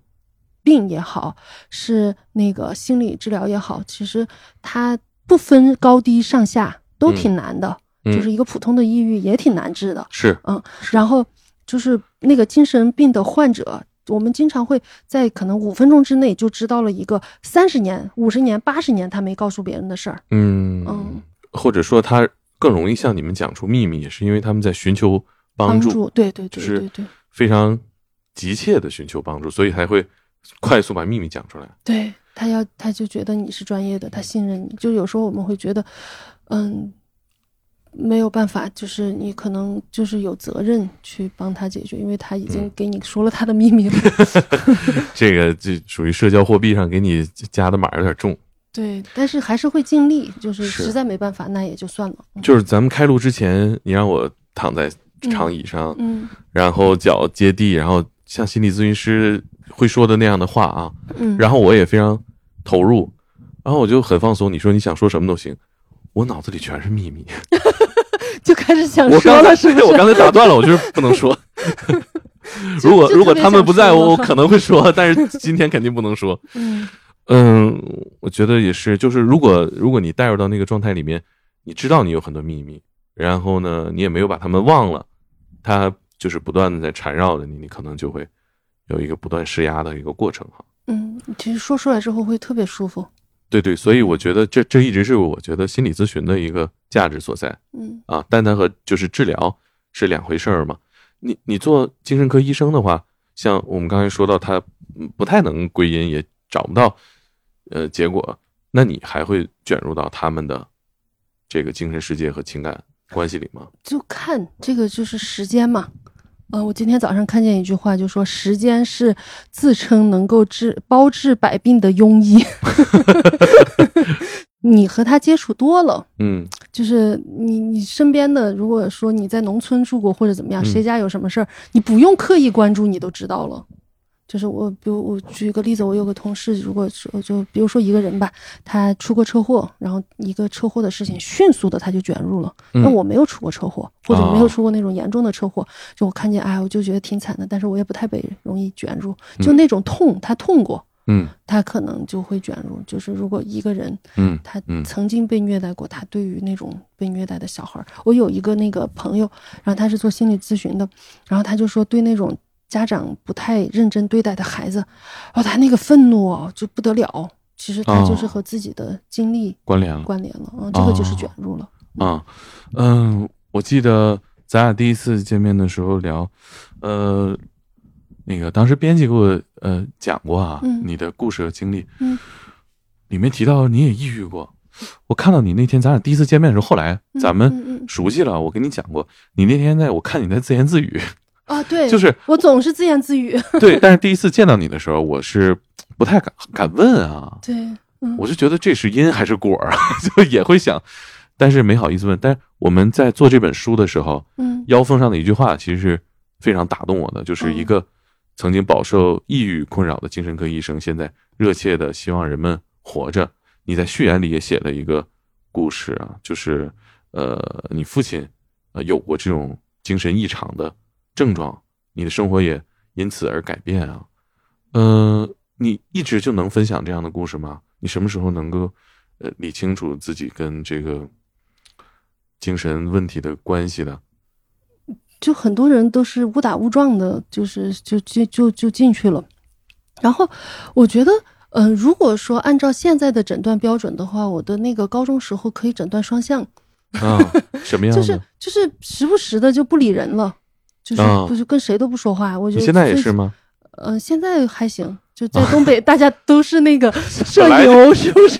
病也好，是那个心理治疗也好，其实它不分高低上下，都挺难的。就是一个普通的抑郁也挺难治的。是，嗯，然后就是那个精神病的患者。我们经常会在可能五分钟之内就知道了一个三十年、五十年、八十年他没告诉别人的事儿。嗯嗯，或者说他更容易向你们讲出秘密，也是因为他们在寻求帮助。对对对对对，非常急切的寻求帮助，所以才会快速把秘密讲出来。对他要他就觉得你是专业的，他信任你。就有时候我们会觉得，嗯，没有办法，就是你可能就是有责任去帮他解决，因为他已经给你说了他的秘密了。这个就属于社交货币上给你加的码有点重。对，但是还是会尽力，就是是实在没办法，那也就算了。嗯就是咱们开录之前，你让我躺在长椅上，嗯然后脚接地，然后像心理咨询师会说的那样的话啊，嗯，然后我也非常投入，然后我就很放松。你说你想说什么都行，我脑子里全是秘密。就开始想 说了，是不是？我刚才打断了，我就是不能说。如果如果他们不在，我我可能会说，但是今天肯定不能说。嗯嗯，我觉得也是，就是如果如果你带入到那个状态里面，你知道你有很多秘密，然后呢，你也没有把他们忘了，他就是不断的在缠绕着你，你可能就会有一个不断施压的一个过程哈。嗯，其实说出来之后会特别舒服。对对，所以我觉得这这一直是我觉得心理咨询的一个价值所在嗯啊，但它和就是治疗是两回事儿嘛。你你做精神科医生的话，像我们刚才说到，他嗯不太能归因，也找不到呃结果，那你还会卷入到他们的这个精神世界和情感关系里吗？就看这个就是时间嘛。呃，我今天早上看见一句话，就说时间是自称能够治包治百病的庸医。你和他接触多了，嗯就是你你身边的，如果说你在农村住过或者怎么样，嗯谁家有什么事儿，你不用刻意关注，你都知道了。就是我，比如我举个例子，我有个同事，如果说就比如说一个人吧，他出过车祸，然后一个车祸的事情，迅速的他就卷入了。嗯那我没有出过车祸，或者没有哦出过那种严重的车祸，就我看见，哎，我就觉得挺惨的，但是我也不太被容易卷入，就嗯那种痛，他痛过，嗯他可能就会卷入。就是如果一个人嗯他嗯曾经被虐待过，他对于那种被虐待的小孩儿，我有一个那个朋友，然后他是做心理咨询的，然后他就说对那种家长不太认真对待的孩子，哦，他那个愤怒哦就不得了。其实他就是哦和自己的经历关联了。关联了，嗯，这个就是哦卷入了。啊，嗯，我记得咱俩第一次见面的时候聊，呃，那个当时编辑给我呃讲过啊，嗯你的故事和经历，嗯，里面提到你也抑郁过。我看到你那天咱俩第一次见面的时候，后来嗯咱们嗯嗯熟悉了，我跟你讲过，你那天在我看你在自言自语，啊，对，就是我总是自言自语。对，但是第一次见到你的时候，我是不太敢敢问啊，对，嗯，我就觉得这是因还是果儿啊，就也会想，但是没好意思问。但是我们在做这本书的时候，嗯腰封上的一句话其实是非常打动我的，就是一个曾经饱受抑郁困扰的精神科医生，现在热切的希望人们活着。你在序言里也写了一个故事啊，就是呃，你父亲呃有过这种精神异常的症状，你的生活也因此而改变啊。呃，你一直就能分享这样的故事吗？你什么时候能够呃理清楚自己跟这个精神问题的关系的？就很多人都是误打误撞的，就是就就就就进去了。然后我觉得，嗯、如果说按照现在的诊断标准的话，我的那个高中时候可以诊断双向，啊，什么样的？就是就是时不时的就不理人了，就是啊不就跟谁都不说话。我觉得现在也是吗？嗯、现在还行，就在东北，大家都是那个社牛，是不是？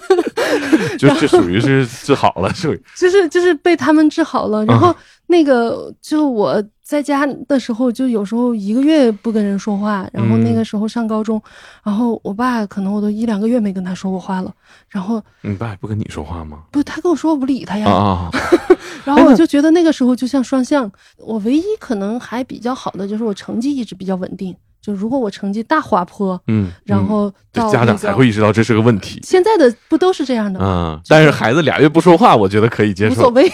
就这属于是治好了，属于就是就是被他们治好了。然啊后那个就我在家的时候，就有时候一个月不跟人说话。然后那嗯个时候上高中，然后我爸可能我都一两个月没跟他说过话了。然后你爸也不跟你说话吗？不，他跟我说我不理他呀。然后我就觉得那个时候就像双向。我唯一可能还比较好的就是我成绩一直比较稳定。就如果我成绩大滑坡，嗯，然后家长才会。意识到这是个问题。现在的不都是这样的吗？嗯，但是孩子俩月不说话，我觉得可以接受。无所谓。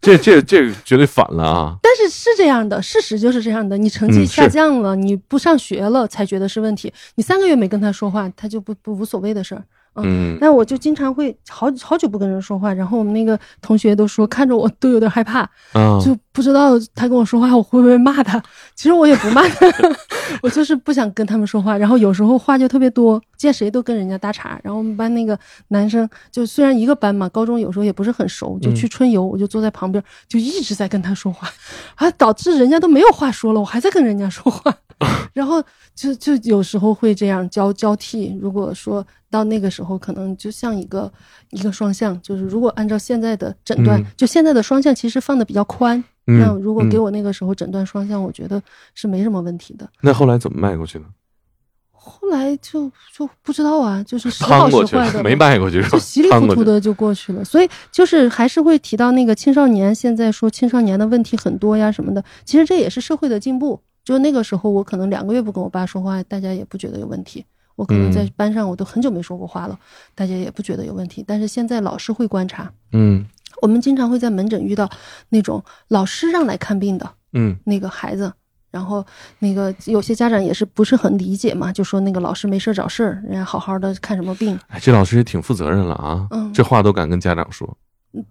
这这这绝对反了啊！但是是这样的，事实就是这样的。你成绩下降了，你不上学了，才觉得是问题。你三个月没跟他说话，他就不不无所谓的事儿。嗯但我就经常会好好久不跟人说话，然后我们那个同学都说看着我都有点害怕，啊，就不知道他跟我说话我会不会骂他。其实我也不骂他，我就是不想跟他们说话，然后有时候话就特别多，见谁都跟人家搭茬。然后我们班那个男生，就虽然一个班嘛，高中有时候也不是很熟，就去春游，我就坐在旁边，就一直在跟他说话，啊，导致人家都没有话说了，我还在跟人家说话，然后就就有时候会这样交交替。如果说到那个时候，可能就像一个一个双向，就是如果按照现在的诊断，就现在的双向其实放的比较宽。那如果给我那个时候诊断双向，我觉得是没什么问题的。那后来怎么迈过去呢？后来就就不知道啊，就是时好时坏的，没迈过去，就稀里糊涂的就过去了。所以就是还是会提到那个青少年，现在说青少年的问题很多呀什么的。其实这也是社会的进步。就那个时候，我可能两个月不跟我爸说话，大家也不觉得有问题。我可能在班上我都很久没说过话了，大家也不觉得有问题。但是现在老师会观察，嗯。我们经常会在门诊遇到那种老师让来看病的，嗯，那个孩子，然后那个有些家长也是不是很理解嘛，就说那个老师没事找事儿，人家好好的看什么病？哎，这老师也挺负责任了啊，嗯，这话都敢跟家长说。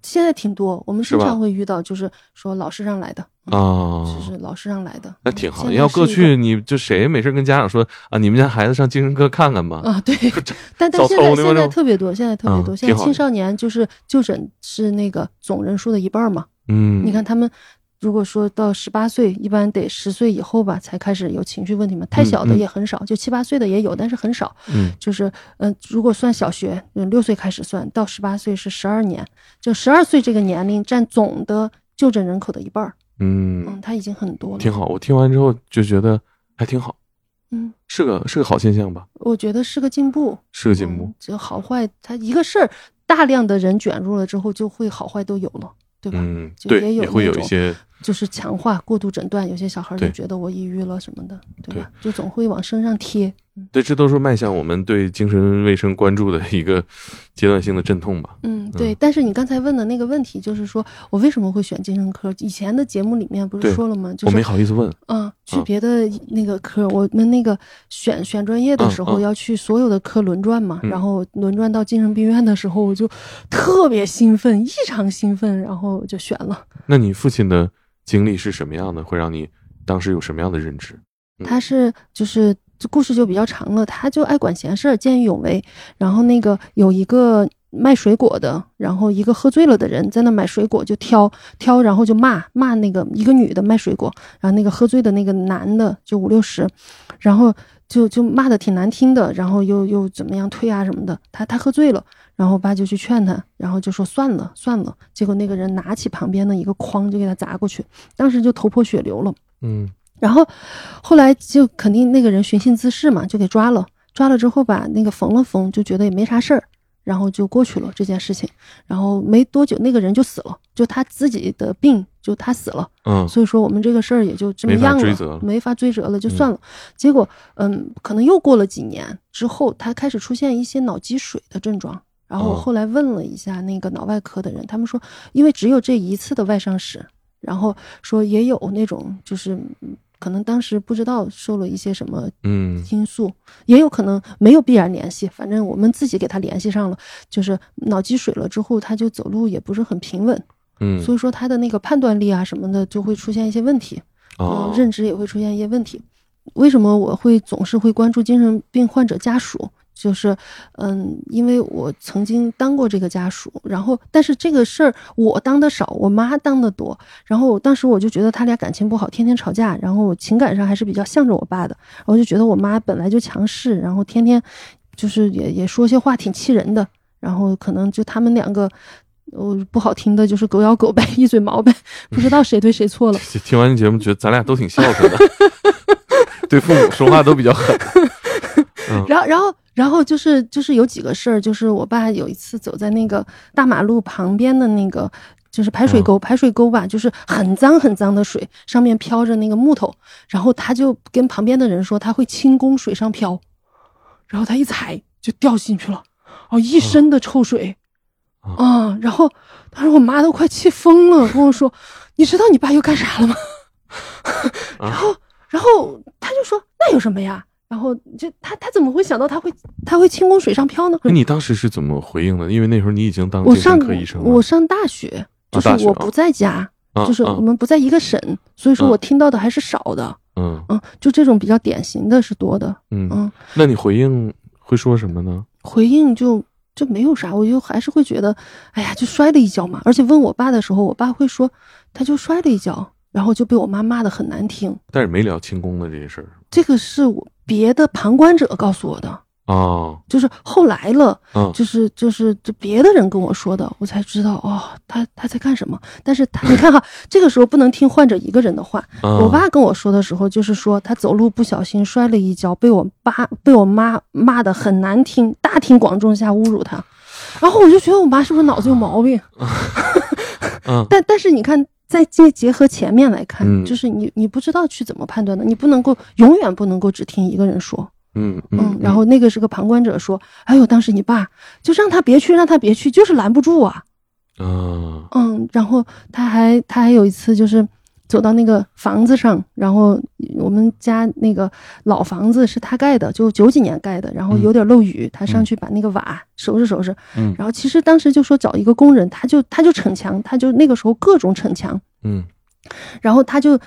现在挺多，我们经常会遇到，就是说老师让来的啊，就是老师让来的，那挺好。要过去，你就谁没事跟家长说啊？你们家孩子上精神科看看吧。啊，对。但但现在现在特别多，现在特别多。现在青少年就是就诊是那个总人数的一半嘛。嗯，你看他们。如果说到十八岁，一般得十岁以后吧，才开始有情绪问题嘛。太小的也很少，就七八岁的也有，但是很少。嗯，就是嗯，如果算小学，六岁开始算到十八岁是十二年，就十二岁这个年龄占总的就诊人口的一半儿。嗯嗯，他已经很多了，挺好。我听完之后就觉得还挺好。嗯，是个是个好现象吧？我觉得是个进步，是个进步。就好坏，他一个事儿，大量的人卷入了之后，就会好坏都有了，对吧？嗯，对，也会有一些。就是强化过度诊断，有些小孩就觉得我抑郁了什么的，对吧？就总会往身上贴。对，这都是迈向我们对精神卫生关注的一个阶段性的阵痛吧。嗯，对。但是你刚才问的那个问题，就是说我为什么会选精神科？以前的节目里面不是说了吗？就是我没好意思问。嗯，去别的那个科，我们那个选选专业的时候要去所有的科轮转嘛，然后轮转到精神病院的时候，我就特别兴奋，异常兴奋，然后就选了。那你父亲的？经历是什么样的？会让你当时有什么样的认知？他是就是这故事就比较长了。他就爱管闲事，见义勇为。然后那个有一个卖水果的，然后一个喝醉了的人在那买水果，就挑挑，然后就骂骂那个一个女的卖水果，然后那个喝醉的那个男的就五六十，然后就就骂的挺难听的，然后又又怎么样推啊什么的。他他喝醉了。然后我爸就去劝他，然后就说算了算了。结果那个人拿起旁边的一个筐就给他砸过去，当时就头破血流了。嗯，然后后来就肯定那个人寻衅滋事嘛，就给抓了。抓了之后把那个缝了缝，就觉得也没啥事儿，然后就过去了这件事情。然后没多久那个人就死了，就他自己的病就他死了。嗯，所以说我们这个事儿也就这么样了，没法追责了，就算了。结果嗯，可能又过了几年之后，他开始出现一些脑积水的症状。然后我后来问了一下那个脑外科的人，他们说，因为只有这一次的外伤史，然后说也有那种就是可能当时不知道受了一些什么嗯因素，也有可能没有必然联系，反正我们自己给他联系上了，就是脑积水了之后，他就走路也不是很平稳，嗯，所以说他的那个判断力啊什么的就会出现一些问题，哦，认知也会出现一些问题。为什么我会总是会关注精神病患者家属？就是，嗯，因为我曾经当过这个家属，然后，但是这个事儿我当的少，我妈当的多。然后当时我就觉得他俩感情不好，天天吵架，然后情感上还是比较向着我爸的。我就觉得我妈本来就强势，然后天天就是也也说些话挺气人的。然后可能就他们两个，我不好听的就是狗咬狗呗，一嘴毛呗，不知道谁对谁错了。听完这节目，觉得咱俩都挺孝顺的，对父母说话都比较狠。然后，然后。然后就是就是有几个事儿，就是我爸有一次走在那个大马路旁边的那个就是排水沟，排水沟吧，就是很脏很脏的水，上面飘着那个木头，然后他就跟旁边的人说他会轻功水上漂，然后他一踩就掉进去了，哦，一身的臭水，啊，然后当时我妈都快气疯了，跟我说，你知道你爸又干啥了吗？然后然后他就说那有什么呀？然后就他他怎么会想到他会他会轻功水上漂呢？那你当时是怎么回应的？因为那时候你已经当精神科医生了。我上大学，就是我不在家，就是我们不在一个省，所以说我听到的还是少的。嗯嗯，就这种比较典型的是多的，嗯，嗯，那你回应会说什么呢？回应就就没有啥，我就还是会觉得，哎呀，就摔了一跤嘛。而且问我爸的时候，我爸会说，他就摔了一跤，然后就被我妈骂的很难听。但是没聊清宫的这些事儿这个是我别的旁观者告诉我的，哦，就是后来了，嗯就是就是就别的人跟我说的，我才知道哦，他他在干什么。但是他 你看哈，这个时候不能听患者一个人的话。嗯我爸跟我说的时候，就是说他走路不小心摔了一跤，被我爸被我妈骂的很难听，大庭广众下侮辱他。然后我就觉得我妈是不是脑子有毛病？嗯 但但是你看，再结结合前面来看，嗯就是你你不知道去怎么判断的，你不能够永远不能够只听一个人说。嗯嗯，然后那个是个旁观者说：“哎呦，当时你爸就让他别去，让他别去，就是拦不住啊。嗯”嗯，然后他还他还有一次就是走到那个房子上，然后我们家那个老房子是他盖的，就九几年盖的，然后有点漏雨，他上去把那个瓦收拾收拾。嗯然后其实当时就说找一个工人，他就他就逞强，他就那个时候各种逞强，嗯然后他就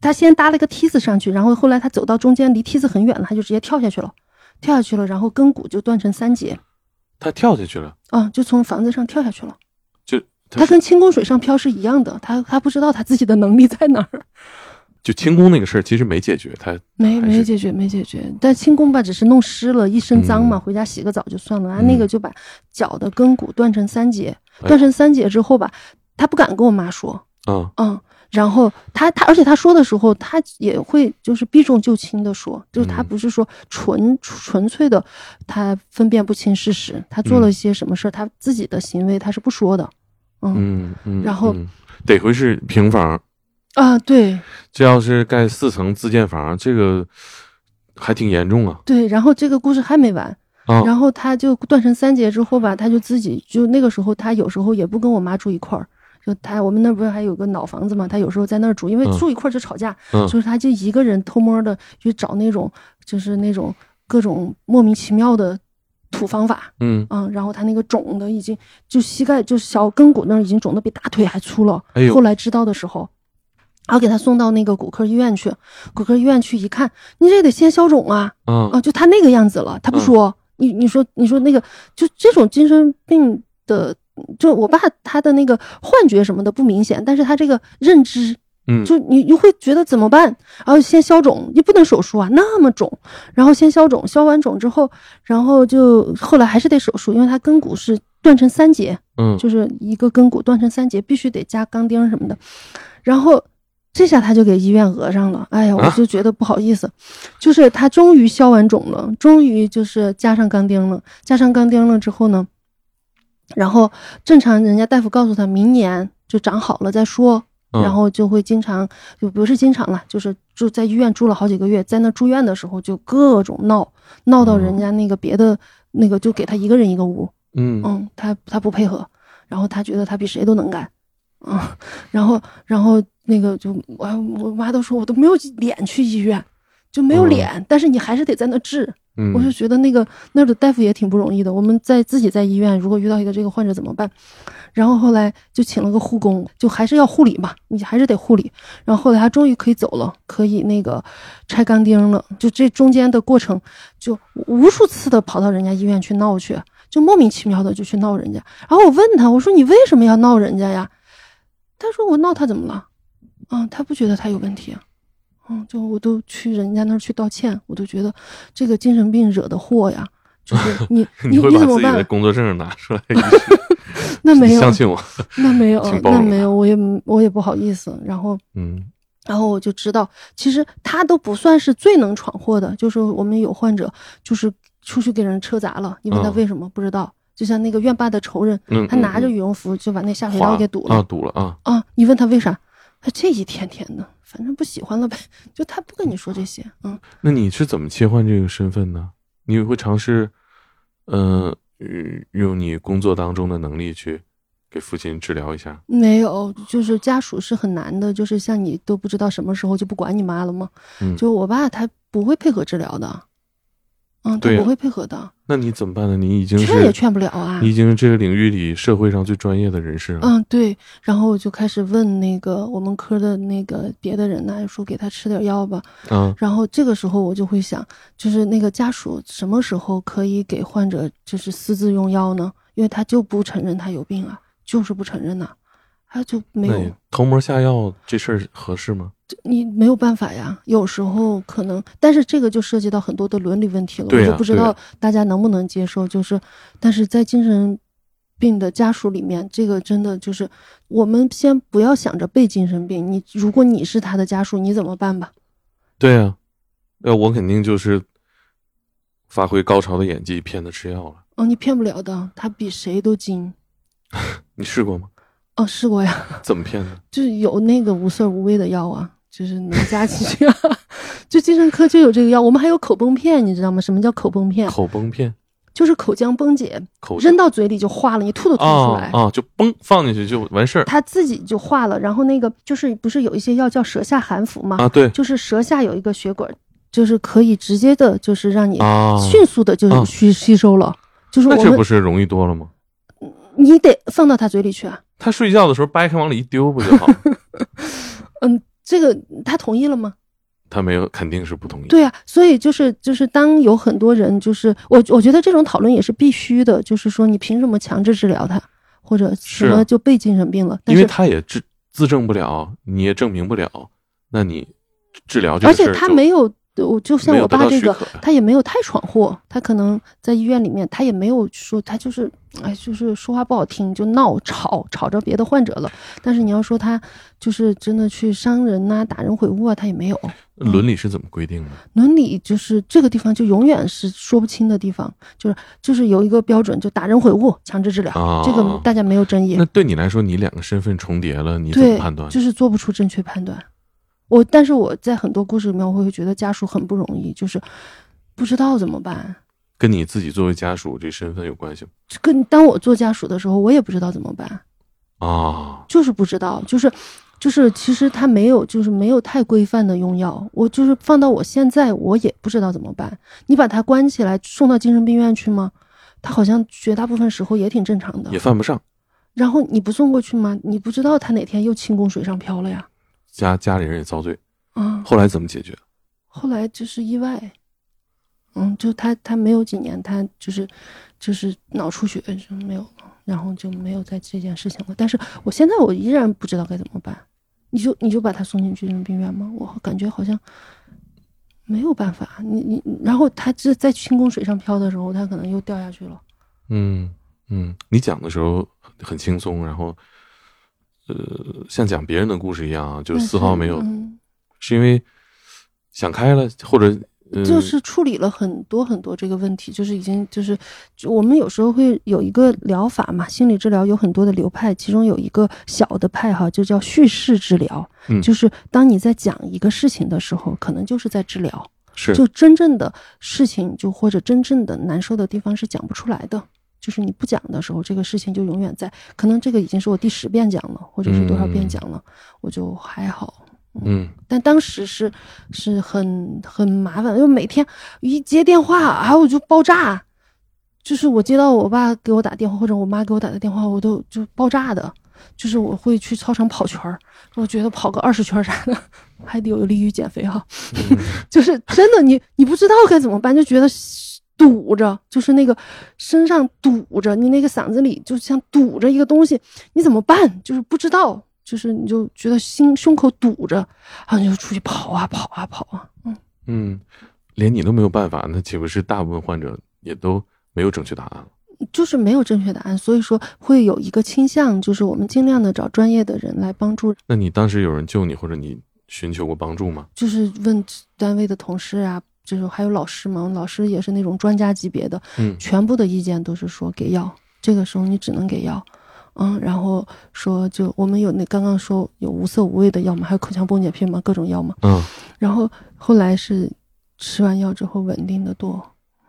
他先搭了个梯子上去，然后后来他走到中间离梯子很远了，他就直接跳下去了，跳下去了，然后根骨就断成三节。他跳下去了，啊，就从房子上跳下去了。就他跟轻功水上漂是一样的，他他不知道他自己的能力在哪儿，就轻功那个事儿其实没解决，他没没解决，没解决。但轻功吧，只是弄湿了，一身脏嘛，嗯。回家洗个澡就算了。啊，嗯那个就把脚的根骨断成三节，哎。断成三节之后吧，他不敢跟我妈说，嗯。嗯。然后他他，而且他说的时候，他也会就是避重就轻的说，就是他嗯不是说纯纯粹的，他分辨不清事实，他做了一些什么事儿，他自己的行为他是不说的，嗯。嗯嗯，然后嗯得亏是平房，啊，对，这要是盖四层自建房，这个还挺严重啊。对，然后这个故事还没完，啊。然后他就断成三节之后吧，他就自己就那个时候他有时候也不跟我妈住一块儿，就他我们那不是还有个老房子嘛，他有时候在那儿住，因为嗯。住一块儿就吵架，嗯。就是他就一个人偷摸的去找那种就是那种各种莫名其妙的土方法，嗯，嗯，然后他那个肿的已经就膝盖就小跟骨那儿已经肿的比大腿还粗了，哎后来知道的时候。然后给他送到那个骨科医院去，骨科医院去一看，你这得先消肿啊，啊啊，就他那个样子了，他不嗯。说，你你说你说那个，就这种精神病的，就我爸他的那个幻觉什么的不明显，但是他这个认知，嗯就你你会觉得怎么办？然后先消肿，你不能手术啊，那么肿，然后先消肿，消完肿之后，然后就后来还是得手术，因为他根骨是断成三节，嗯就是一个根骨断成三节，必须得加钢钉什么的。然后这下他就给医院讹上了，哎呀，我啊就觉得不好意思，就是他终于消完肿了，终于就是加上钢钉了，加上钢钉了之后呢，然后正常人家大夫告诉他明年就长好了再说。嗯。然后就会经常，就不是经常了，就是住在医院住了好几个月，在那住院的时候就各种闹，闹到人家那个别的那个就给他一个人一个屋，嗯。嗯，他他不配合，然后他觉得他比谁都能干，嗯，然后然后那个就我我妈都说我都没有脸去医院，就没有哦脸，但是你还是得在那治。我就觉得那个那儿的大夫也挺不容易的。我们在自己在医院，如果遇到一个这个患者怎么办？然后后来就请了个护工，就还是要护理嘛，你还是得护理。然后后来他终于可以走了，可以那个拆钢钉了。就这中间的过程，就无数次的跑到人家医院去闹去，就莫名其妙的就去闹人家。然后我问他，我说你为什么要闹人家呀？他说我闹他怎么了？啊，他不觉得他有问题啊。嗯，就我都去人家那儿去道歉，我都觉得这个精神病惹的祸呀，就是 你你会你怎么把自己的办？工作证拿出来，那没有，相信我，那没有那没有，我也我也不好意思。然后，嗯然后我就知道，其实他都不算是最能闯祸的，就是我们有患者就是出去给人车砸了，你问他嗯为什么不知道？就像那个院坝的仇人，嗯，他拿着嗯羽绒服就把那下水道给堵啊，了堵了啊，啊！你问他为啥？他这一天天的，反正不喜欢了呗，就他不跟你说这些，嗯。那你是怎么切换这个身份呢？你会尝试，呃，呃用你工作当中的能力去给父亲治疗一下？没有，就是家属是很难的，就是像你都不知道什么时候就不管你妈了吗？嗯就我爸他不会配合治疗的，嗯，他对呀不会配合的，那你怎么办呢？你已经劝也劝不了啊。你已经是这个领域里社会上最专业的人士了。嗯，对，然后我就开始问那个我们科的那个别的人呢，说给他吃点药吧。嗯，然后这个时候我就会想，就是那个家属什么时候可以给患者就是私自用药呢？因为他就不承认他有病啊，就是不承认呐、他就没有那你偷摸下药这事儿合适吗？你没有办法呀，有时候可能，但是这个就涉及到很多的伦理问题了，我就不知道大家能不能接受。就是，但是在精神病的家属里面，这个真的就是，我们先不要想着被精神病，你如果你是他的家属，你怎么办吧？对啊，那我肯定就是发挥高超的演技骗他吃药了。哦，你骗不了的，他比谁都精。你试过吗？哦，试过呀，怎么骗的？就是有那个无色无味的药啊，就是能加进去啊。就精神科就有这个药，我们还有口崩片，你知道吗？什么叫口崩片？口崩片，就是口腔崩解，口扔到嘴里就化了，你吐都吐不出来。啊啊，就崩放进去就完事儿它自己就化了，然后那个就是不是有一些药叫舌下含服吗？啊。对就是舌下有一个血管，就是可以直接的，就是让你啊，迅速的就去吸吸收了。就是那我们这不是容易多了吗？你得放到他嘴里去啊。他睡觉的时候掰开往里一丢不就好？嗯，这个他同意了吗？他没有，肯定是不同意。对啊，所以就是就是当有很多人就是我我觉得这种讨论也是必须的，就是说你凭什么强制治疗他，或者什么就被精神病了？因为他也治自证不了，你也证明不了，那你治疗这而且他没有，我就像我爸这个他也没有太闯祸，他可能在医院里面，他也没有说他就是，哎，就是说话不好听，就闹吵吵着别的患者了。但是你要说他就是真的去伤人呐、打人毁物啊，他也没有。伦理是怎么规定的？伦理就是这个地方就永远是说不清的地方，就是就是有一个标准，就打人毁物强制治疗，啊这个大家没有争议那。对你来说，你两个身份重叠了，你怎么判断？就是做不出正确判断。我但是我在很多故事里面，我会觉得家属很不容易，就是不知道怎么办。跟你自己作为家属这身份有关系吗？跟当我做家属的时候，我也不知道怎么办，啊，就是不知道，就是就是其实他没有，就是没有太规范的用药。我就是放到我现在，我也不知道怎么办。你把他关起来，送到精神病院去吗？他好像绝大部分时候也挺正常的也。犯不上。然后你不送过去吗？你不知道他哪天又轻功水上漂了呀？家家里人也遭罪，啊、后来怎么解决？后来就是意外，嗯，就他他没有几年，他就是就是脑出血就没有了，然后就没有再这件事情了。但是我现在我依然不知道该怎么办。你就你就把他送进精神病院吗？我感觉好像没有办法。你你然后他这在轻功水上漂的时候，他可能又掉下去了。嗯嗯，你讲的时候很轻松，然后呃，像讲别人的故事一样啊，就是丝毫没有，嗯，是因为想开了，或者呃，就是处理了很多很多这个问题，就是已经就是，就我们有时候会有一个疗法嘛，心理治疗有很多的流派，其中有一个小的派哈，就叫叙事治疗，嗯。就是当你在讲一个事情的时候，可能就是在治疗，是。就真正的事情就或者真正的难受的地方是讲不出来的。就是你不讲的时候，这个事情就永远在。可能这个已经是我第十遍讲了，或者是多少遍讲了，我就还好。嗯但当时是是很很麻烦，因为每天一接电话啊，我就爆炸。就是我接到我爸给我打电话，或者我妈给我打的电话，我都就爆炸的。就是我会去操场跑圈儿，我觉得跑个二十圈儿啥的，还得有利于减肥哈。嗯 就是真的，你你不知道该怎么办，就觉得堵着，就是那个身上堵着，你那个嗓子里就像堵着一个东西，你怎么办？就是不知道，就是你就觉得心胸口堵着，然后你就出去跑啊跑啊跑啊，嗯，嗯，连你都没有办法，那岂不是大部分患者也都没有正确答案了？就是没有正确答案，所以说会有一个倾向，就是我们尽量的找专业的人来帮助，那你当时有人救你，或者你寻求过帮助吗？就是问单位的同事啊，就是还有老师嘛，老师也是那种专家级别的，嗯全部的意见都是说给药，这个时候你只能给药，嗯，然后说就我们有那刚刚说有无色无味的药嘛，还有口腔崩解片嘛，各种药嘛，嗯，然后后来是吃完药之后稳定的多，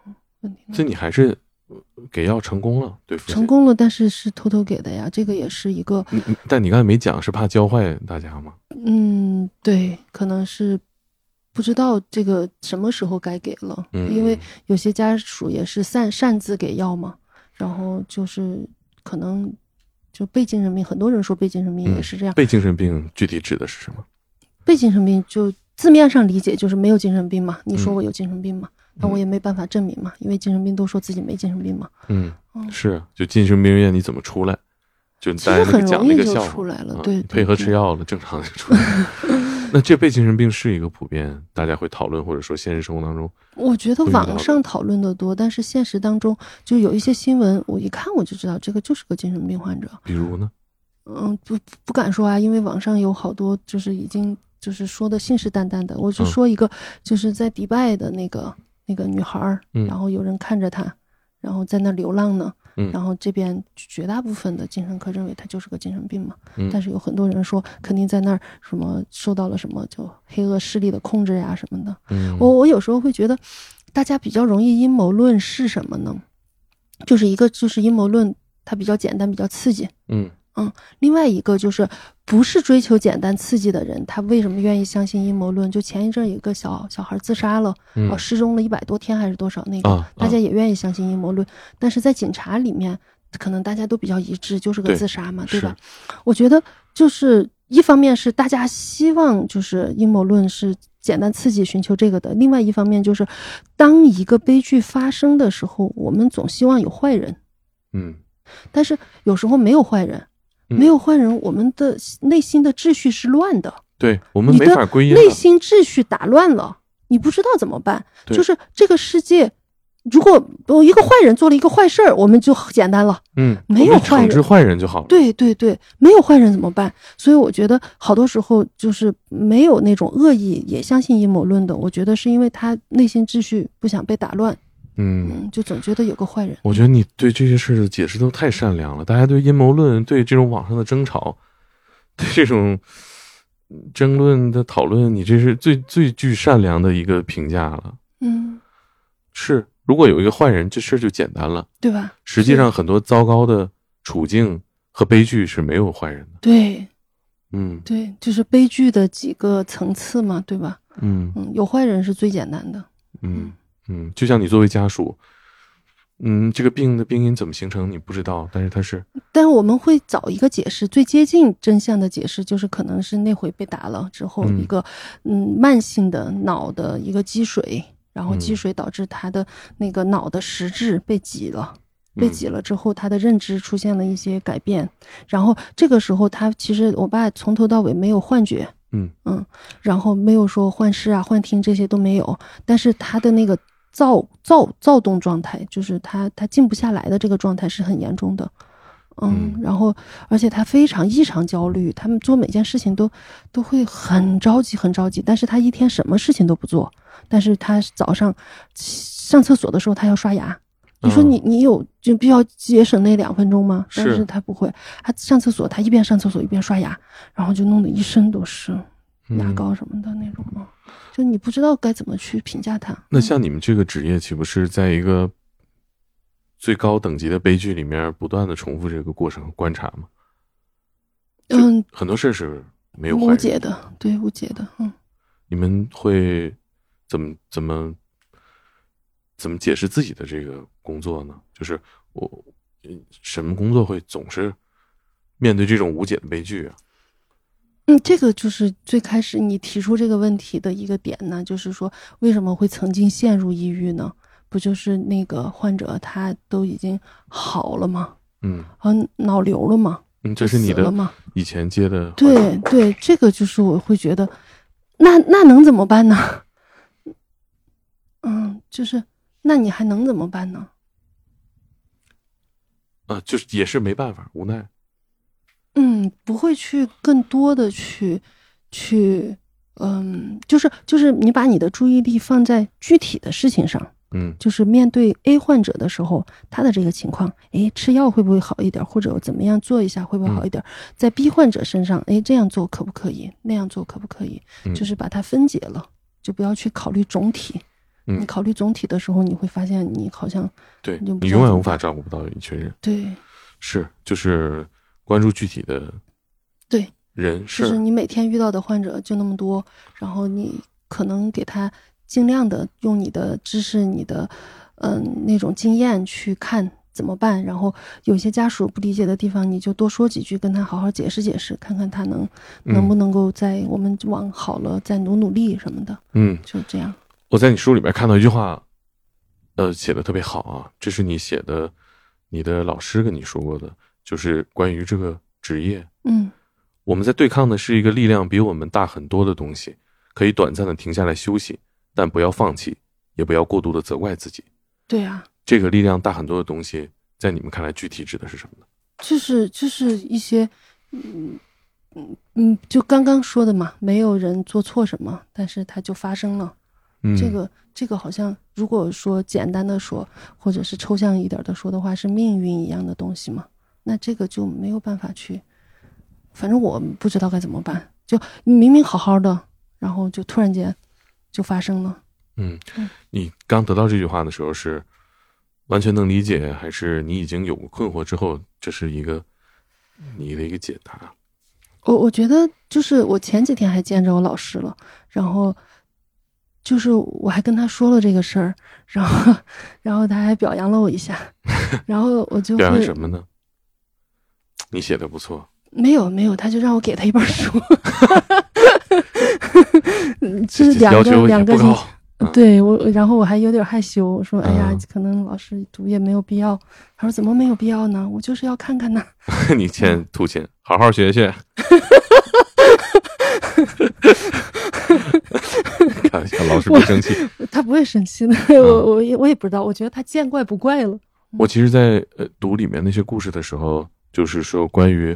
嗯，稳定所的以你还是呃给药成功了，对成。功了，但是是偷偷给的呀，这个也是一个，但你刚才没讲，是怕教坏大家吗？嗯，对，可能是不知道这个什么时候该给了，嗯因为有些家属也是擅擅自给药嘛，然后就是可能就被精神病，很多人说被精神病也是这样，被精神病具体指的是什么？被精神病就字面上理解就是没有精神病嘛，你说嗯我有精神病嘛，那我也没办法证明嘛，因为精神病都说自己没精神病嘛，嗯，嗯是，就精神病院你怎么出来？就其大家那个实很容易就讲那个笑话出来了，啊对，你配合吃药了，正常就出来了。那这被精神病是一个普遍大家会讨论，或者说现实生活当中，我觉得网上讨论的多，但是现实当中就有一些新闻，我一看我就知道这个就是个精神病患者。比如呢？嗯，不不敢说啊，因为网上有好多就是已经就是说的信誓旦旦的。我就嗯说一个，就是在迪拜的那个那个女孩儿，嗯然后有人看着她，然后在那流浪呢。嗯然后这边绝大部分的精神科认为他就是个精神病嘛，嗯但是有很多人说肯定在那儿什么受到了什么就黑恶势力的控制呀什么的。嗯，我我有时候会觉得，大家比较容易阴谋论是什么呢？就是一个就是阴谋论，它比较简单，比较刺激；嗯另外一个就是不是追求简单刺激的人，他为什么愿意相信阴谋论？就前一阵有个小小孩自杀了，嗯哦，失踪了一百多天还是多少？那个、啊，大家也愿意相信阴谋论，但是在警察里面，可能大家都比较一致，就是个自杀嘛，对是吧？我觉得就是一方面是大家希望就是阴谋论是简单刺激寻求这个的，另外一方面就是当一个悲剧发生的时候，我们总希望有坏人，嗯但是有时候没有坏人，嗯没有坏人，我们的内心的秩序是乱的，对我们没法归因内。心秩序打乱了，你不知道怎么办。就是这个世界，如果有一个坏人做了一个坏事儿，我们就简单了。嗯，没有坏人惩治坏人就好了。对对对，没有坏人怎么办？所以我觉得好多时候就是没有那种恶意也相信阴谋论的，我觉得是因为他内心秩序不想被打乱，嗯，嗯，就总觉得有个坏人。我觉得你对这些事的解释都太善良了。大家对阴谋论、对这种网上的争吵、对这种争论的讨论，你这是最最具善良的一个评价了。嗯，是，如果有一个坏人，这事就简单了。对吧？实际上，很多糟糕的处境和悲剧是没有坏人的。对嗯对，就是悲剧的几个层次嘛，对吧？嗯嗯，有坏人是最简单的。嗯嗯，就像你作为家属，嗯，这个病的病因怎么形成你不知道，但是他是但是我们会找一个解释，最接近真相的解释就是可能是那回被打了之后嗯一个嗯慢性的脑的一个积水，然后积嗯水导致他的那个脑的实质被挤了。被嗯挤了之后，他的认知出现了一些改变，然后这个时候他其实我爸从头到尾没有幻觉，嗯嗯，然后没有说幻视啊、幻听这些都没有，但是他的那个躁躁躁动状态，就是他他静不下来的这个状态是很严重的，嗯，嗯然后而且他非常异常焦虑，他们做每件事情都都会很着急很着急，但是他一天什么事情都不做，但是他早上上厕所的时候他要刷牙。你说嗯你你有就必要节省那两分钟吗？但是是他不会，他上厕所他一边上厕所一边刷牙，然后就弄得一身都是。牙嗯膏什么的那种啊，就你不知道该怎么去评价他。那像你们这个职业，岂不是在一个最高等级的悲剧里面不断的重复这个过程观察吗？嗯，很多事儿是没有无解的，对无解的，嗯，你们会怎么怎么怎么解释自己的这个工作呢？就是我呃什么工作会总是面对这种无解的悲剧啊？嗯，这个就是最开始你提出这个问题的一个点呢，就是说为什么会曾经陷入抑郁呢？不就是那个患者他都已经好了吗？嗯啊，脑瘤了吗？嗯，这是你的吗？以前接的对对，这个就是我会觉得，那那能怎么办呢？嗯，就是那你还能怎么办呢？啊，就是也是没办法，无奈。嗯，不会去更多的去去，嗯，就是就是你把你的注意力放在具体的事情上，嗯就是面对 A 患者的时候，他的这个情况，哎，吃药会不会好一点，或者怎么样做一下会不会好一点？在 B 患者身上，哎，这样做可不可以？那样做可不可以？嗯就是把它分解了，就不要去考虑总体。嗯你考虑总体的时候，你会发现你好像对你永远无法照顾不到一群人，对是就是关注具体的对，人事就是你每天遇到的患者就那么多，然后你可能给他尽量的用你的知识、你的嗯那种经验去看怎么办。然后有些家属不理解的地方，你就多说几句，跟他好好解释解释，看看他能能不能够在我们往好了再努努力什么的。嗯，就这样。我在你书里面看到一句话，呃，写的特别好啊，这是你写的，你的老师跟你说过的，就是关于这个职业。嗯我们在对抗的是一个力量比我们大很多的东西，可以短暂的停下来休息，但不要放弃，也不要过度的责怪自己。对啊，这个力量大很多的东西，在你们看来具体指的是什么呢？就是就是一些，嗯嗯嗯，就刚刚说的嘛，没有人做错什么，但是它就发生了。嗯，这个这个好像，如果说简单的说，或者是抽象一点的说的话，是命运一样的东西嘛？那这个就没有办法去，反正我不知道该怎么办。就你明明好好的，然后就突然间就发生了。嗯嗯，你刚得到这句话的时候是完全能理解，还是你已经有过困惑之后，这是一个你的一个解答？我我觉得就是我前几天还见着我老师了，然后就是我还跟他说了这个事儿，然后 然后他还表扬了我一下，然后我就表扬什么呢？你写的不错，没有没有，他就让我给他一本书，嗯这是这两个两个对我，然后我还有点害羞，我说：“哎呀嗯，可能老师读也没有必要。”他说：“怎么没有必要呢？我就是要看看呢。你欠吐钱，好好学学。开玩笑，老师别生气。”他不会生气的，嗯我我也我也不知道，我觉得他见怪不怪了。我其实在，呃读里面那些故事的时候，就是说关于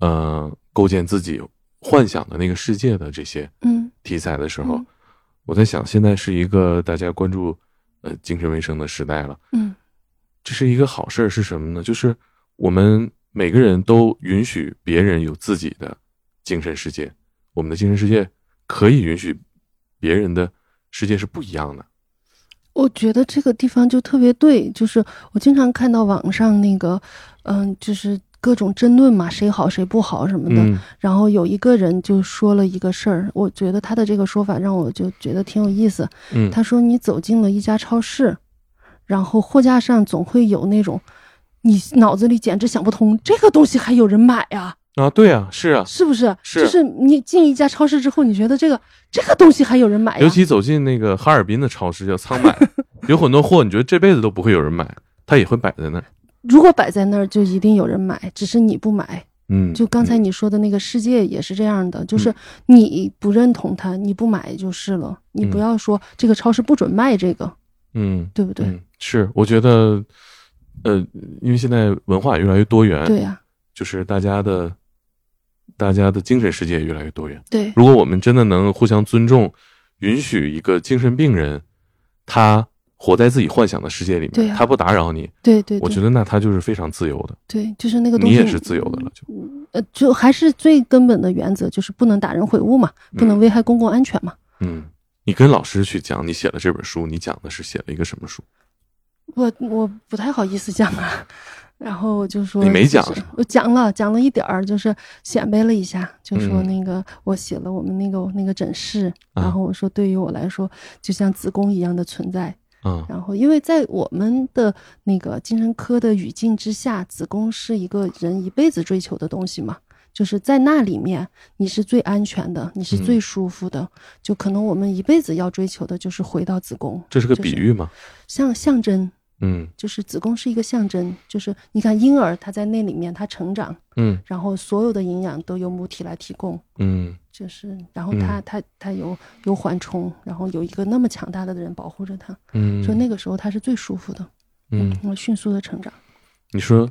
呃构建自己幻想的那个世界的这些嗯题材的时候，嗯我在想，现在是一个大家关注呃精神卫生的时代了。嗯这是一个好事儿是什么呢？就是我们每个人都允许别人有自己的精神世界，我们的精神世界可以允许别人的世界是不一样的。我觉得这个地方就特别对，就是我经常看到网上那个，嗯，就是各种争论嘛，谁好谁不好什么的。嗯然后有一个人就说了一个事儿，我觉得他的这个说法让我就觉得挺有意思。嗯，他说：“你走进了一家超市，然后货架上总会有那种，你脑子里简直想不通，这个东西还有人买呀、啊，对啊，是啊，是不是？是就是你进一家超市之后，你觉得这个这个东西还有人买呀？尤其走进那个哈尔滨的超市叫仓买，有很多货，你觉得这辈子都不会有人买，它也会摆在那儿。如果摆在那儿，就一定有人买，只是你不买。嗯，就刚才你说的那个世界也是这样的，就是你不认同它，你不买就是了。你不要说这个超市不准卖这个，嗯，对不对？嗯，是，我觉得，呃，因为现在文化也越来越多元，对呀、就是大家的，大家的精神世界也越来越多元。对如果我们真的能互相尊重，允许一个精神病人，他活在自己幻想的世界里面，他不打扰你，对对对，我觉得那他就是非常自由的，对，就是那个东西，你也是自由的了，就呃，就还是最根本的原则，就是不能打人毁物嘛，不能危害公共安全嘛。嗯。你跟老师去讲你写了这本书，你讲的是写了一个什么书？我我不太好意思讲啊，然后我就说你没讲我讲了，讲了一点儿，就是显摆了一下，就说嗯那个、我写了我们那个那个诊室，啊然后我说对于我来说，就像子宫一样的存在。嗯然后因为在我们的那个精神科的语境之下，子宫是一个人一辈子追求的东西嘛。就是在那里面，你是最安全的，你是嗯最舒服的。就可能我们一辈子要追求的就是回到子宫，这是个比喻吗？像象征，嗯。就是子宫是一个象征，就是你看婴儿他在那里面他成长，嗯。然后所有的营养都由母体来提供，嗯。就是然后他、嗯他他有有缓冲，然后有一个那么强大的人保护着他，嗯，说那个时候他是最舒服的，嗯，我迅速的成长。你说，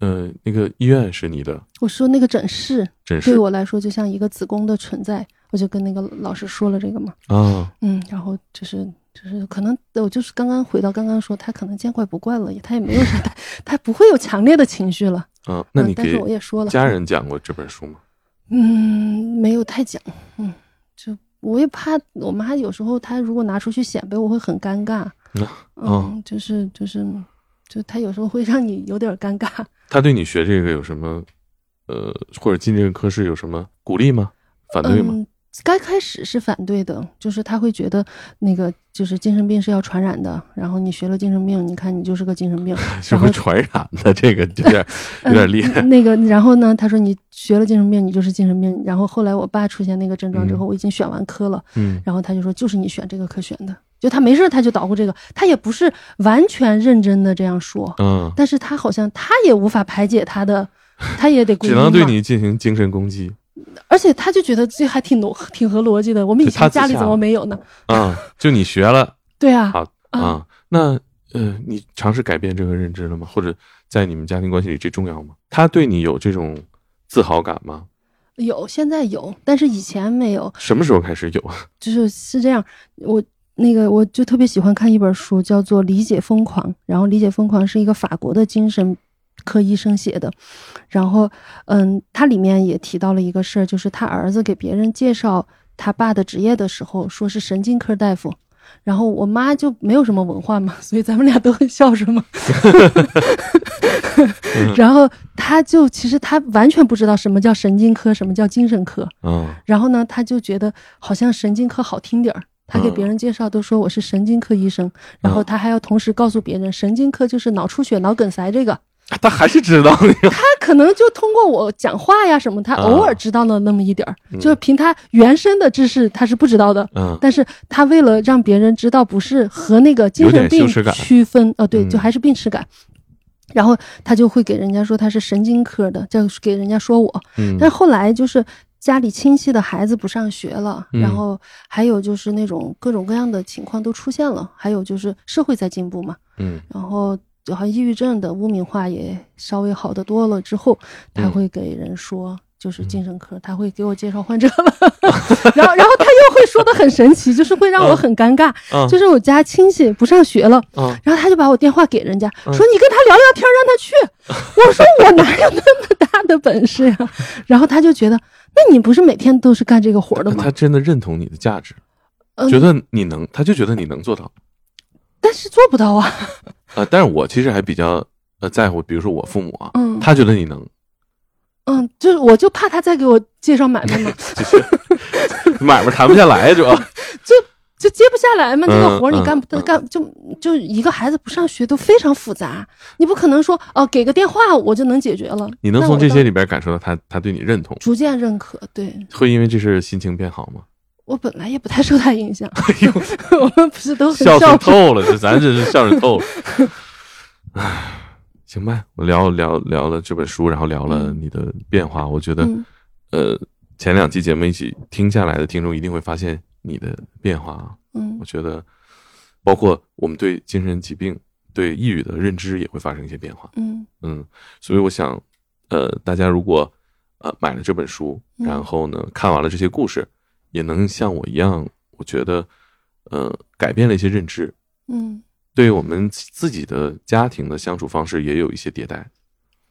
呃，那个医院是你的我说那个诊室诊室对我来说就像一个子宫的存在，我就跟那个老师说了这个嘛，啊？嗯，然后就是就是可能我就是刚刚回到刚刚说他可能见怪不怪了，也他也没有啥，他他不会有强烈的情绪了。嗯，那你嗯但是给我也说了，家人讲过这本书吗？嗯，没有太讲，嗯，就我也怕我妈有时候她如果拿出去显摆，我会很尴尬，嗯就是就是，就她有时候会让你有点尴尬，他对你学这个有什么，呃，或者进这个科室有什么鼓励吗？反对吗？嗯，刚开始是反对的，就是他会觉得那个就是精神病是要传染的，然后你学了精神病，你看你就是个精神病，是会传染的，这个有点有点厉害。那个，然后呢，他说你学了精神病，你就是精神病。然后后来我爸出现那个症状之后，我已经选完科了，嗯，然后他就说就是你选这个科选的，就他没事他就捣鼓这个，他也不是完全认真的这样说，嗯，但是他好像他也无法排解他的，他也得只能对你进行精神攻击。而且他就觉得这还挺逻挺合逻辑的。我们以前家里怎么没有呢？啊，就你学了，对啊，好啊。那呃，你尝试改变这个认知了吗？或者在你们家庭关系里，这重要吗？他对你有这种自豪感吗？有，现在有，但是以前没有。什么时候开始有？就是是这样，我那个我就特别喜欢看一本书，叫做《理解疯狂》，然后《理解疯狂》是一个法国的精神。科医生写的，然后，嗯，他里面也提到了一个事儿，就是他儿子给别人介绍他爸的职业的时候，说是神经科大夫，然后我妈就没有什么文化嘛，所以咱们俩都很孝顺嘛，然后他就其实他完全不知道什么叫神经科，什么叫精神科，嗯，然后呢，他就觉得好像神经科好听点儿，他给别人介绍都说我是神经科医生，然后他还要同时告诉别人，神经科就是脑出血、脑梗塞这个。他还是知道那个，他可能就通过我讲话呀什么，他偶尔知道了那么一点儿，就是凭他原生的知识他是不知道的。嗯，但是他为了让别人知道不是和那个精神病区分，呃，对，就还是病耻感，然后他就会给人家说他是神经科的，就给人家说我。嗯，但后来就是家里亲戚的孩子不上学了，然后还有就是那种各种各样的情况都出现了，还有就是社会在进步嘛。嗯，然后。就好像抑郁症的污名化也稍微好得多了之后，他会给人说就是精神科，他会给我介绍患者了，然后然后他又会说的很神奇，就是会让我很尴尬，就是我家亲戚不上学了，然后他就把我电话给人家，说你跟他聊聊天，让他去。我说我哪有那么大的本事呀？然后他就觉得，那你不是每天都是干这个活的吗？他真的认同你的价值，觉得你能，他就觉得你能做到。但是做不到啊，呃，但是我其实还比较呃在乎，比如说我父母啊，嗯，他觉得你能，嗯，就是我就怕他再给我介绍买卖嘛，就是 买卖谈不下来，主要。就就接不下来嘛，这个活你干不干，就就一个孩子不上学都非常复杂，你不可能说哦给个电话我就能解决了。你能从这些里边感受到他他对你认同，逐渐认可，对，会因为这事心情变好吗？我本来也不太受他影响，哎呦，我们不是都孝顺透了，这咱这是孝顺透了。唉，行吧，我聊聊聊了这本书，然后聊了你的变化。我觉得，呃，前两期节目一起听下来的听众一定会发现你的变化啊。嗯，我觉得，包括我们对精神疾病、对抑郁的认知也会发生一些变化。嗯嗯，所以我想，呃，大家如果呃买了这本书，然后呢看完了这些故事。也能像我一样，我觉得，呃，改变了一些认知，嗯，对于我们自己的家庭的相处方式也有一些迭代，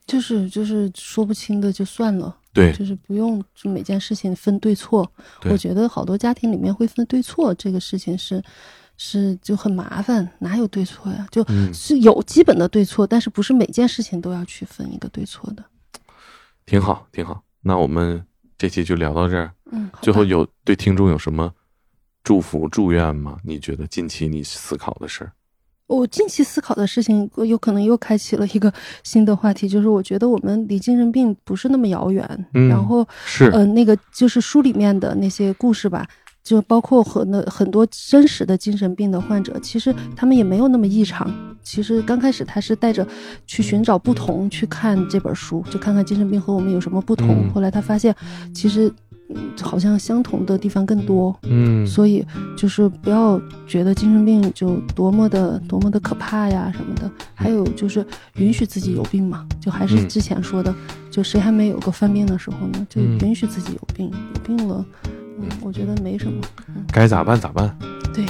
就是就是说不清的就算了，对，就是不用就每件事情分对错，我觉得好多家庭里面会分对错，这个事情是是就很麻烦，哪有对错呀？就是有基本的对错，但是不是每件事情都要去分一个对错的，挺好，挺好。那我们。这期就聊到这儿。嗯，最后有对听众有什么祝福、祝愿吗？你觉得近期你思考的事儿？我近期思考的事情，有可能又开启了一个新的话题，就是我觉得我们离精神病不是那么遥远。嗯，然后是呃，那个就是书里面的那些故事吧。就包括很多很多真实的精神病的患者，其实他们也没有那么异常。其实刚开始他是带着去寻找不同去看这本书，就看看精神病和我们有什么不同。后来他发现，其实好像相同的地方更多。嗯，所以就是不要觉得精神病就多么的多么的可怕呀什么的。还有就是允许自己有病嘛，就还是之前说的，就谁还没有个犯病的时候呢？就允许自己有病，有病了。我觉得没什么该咋办咋办。对。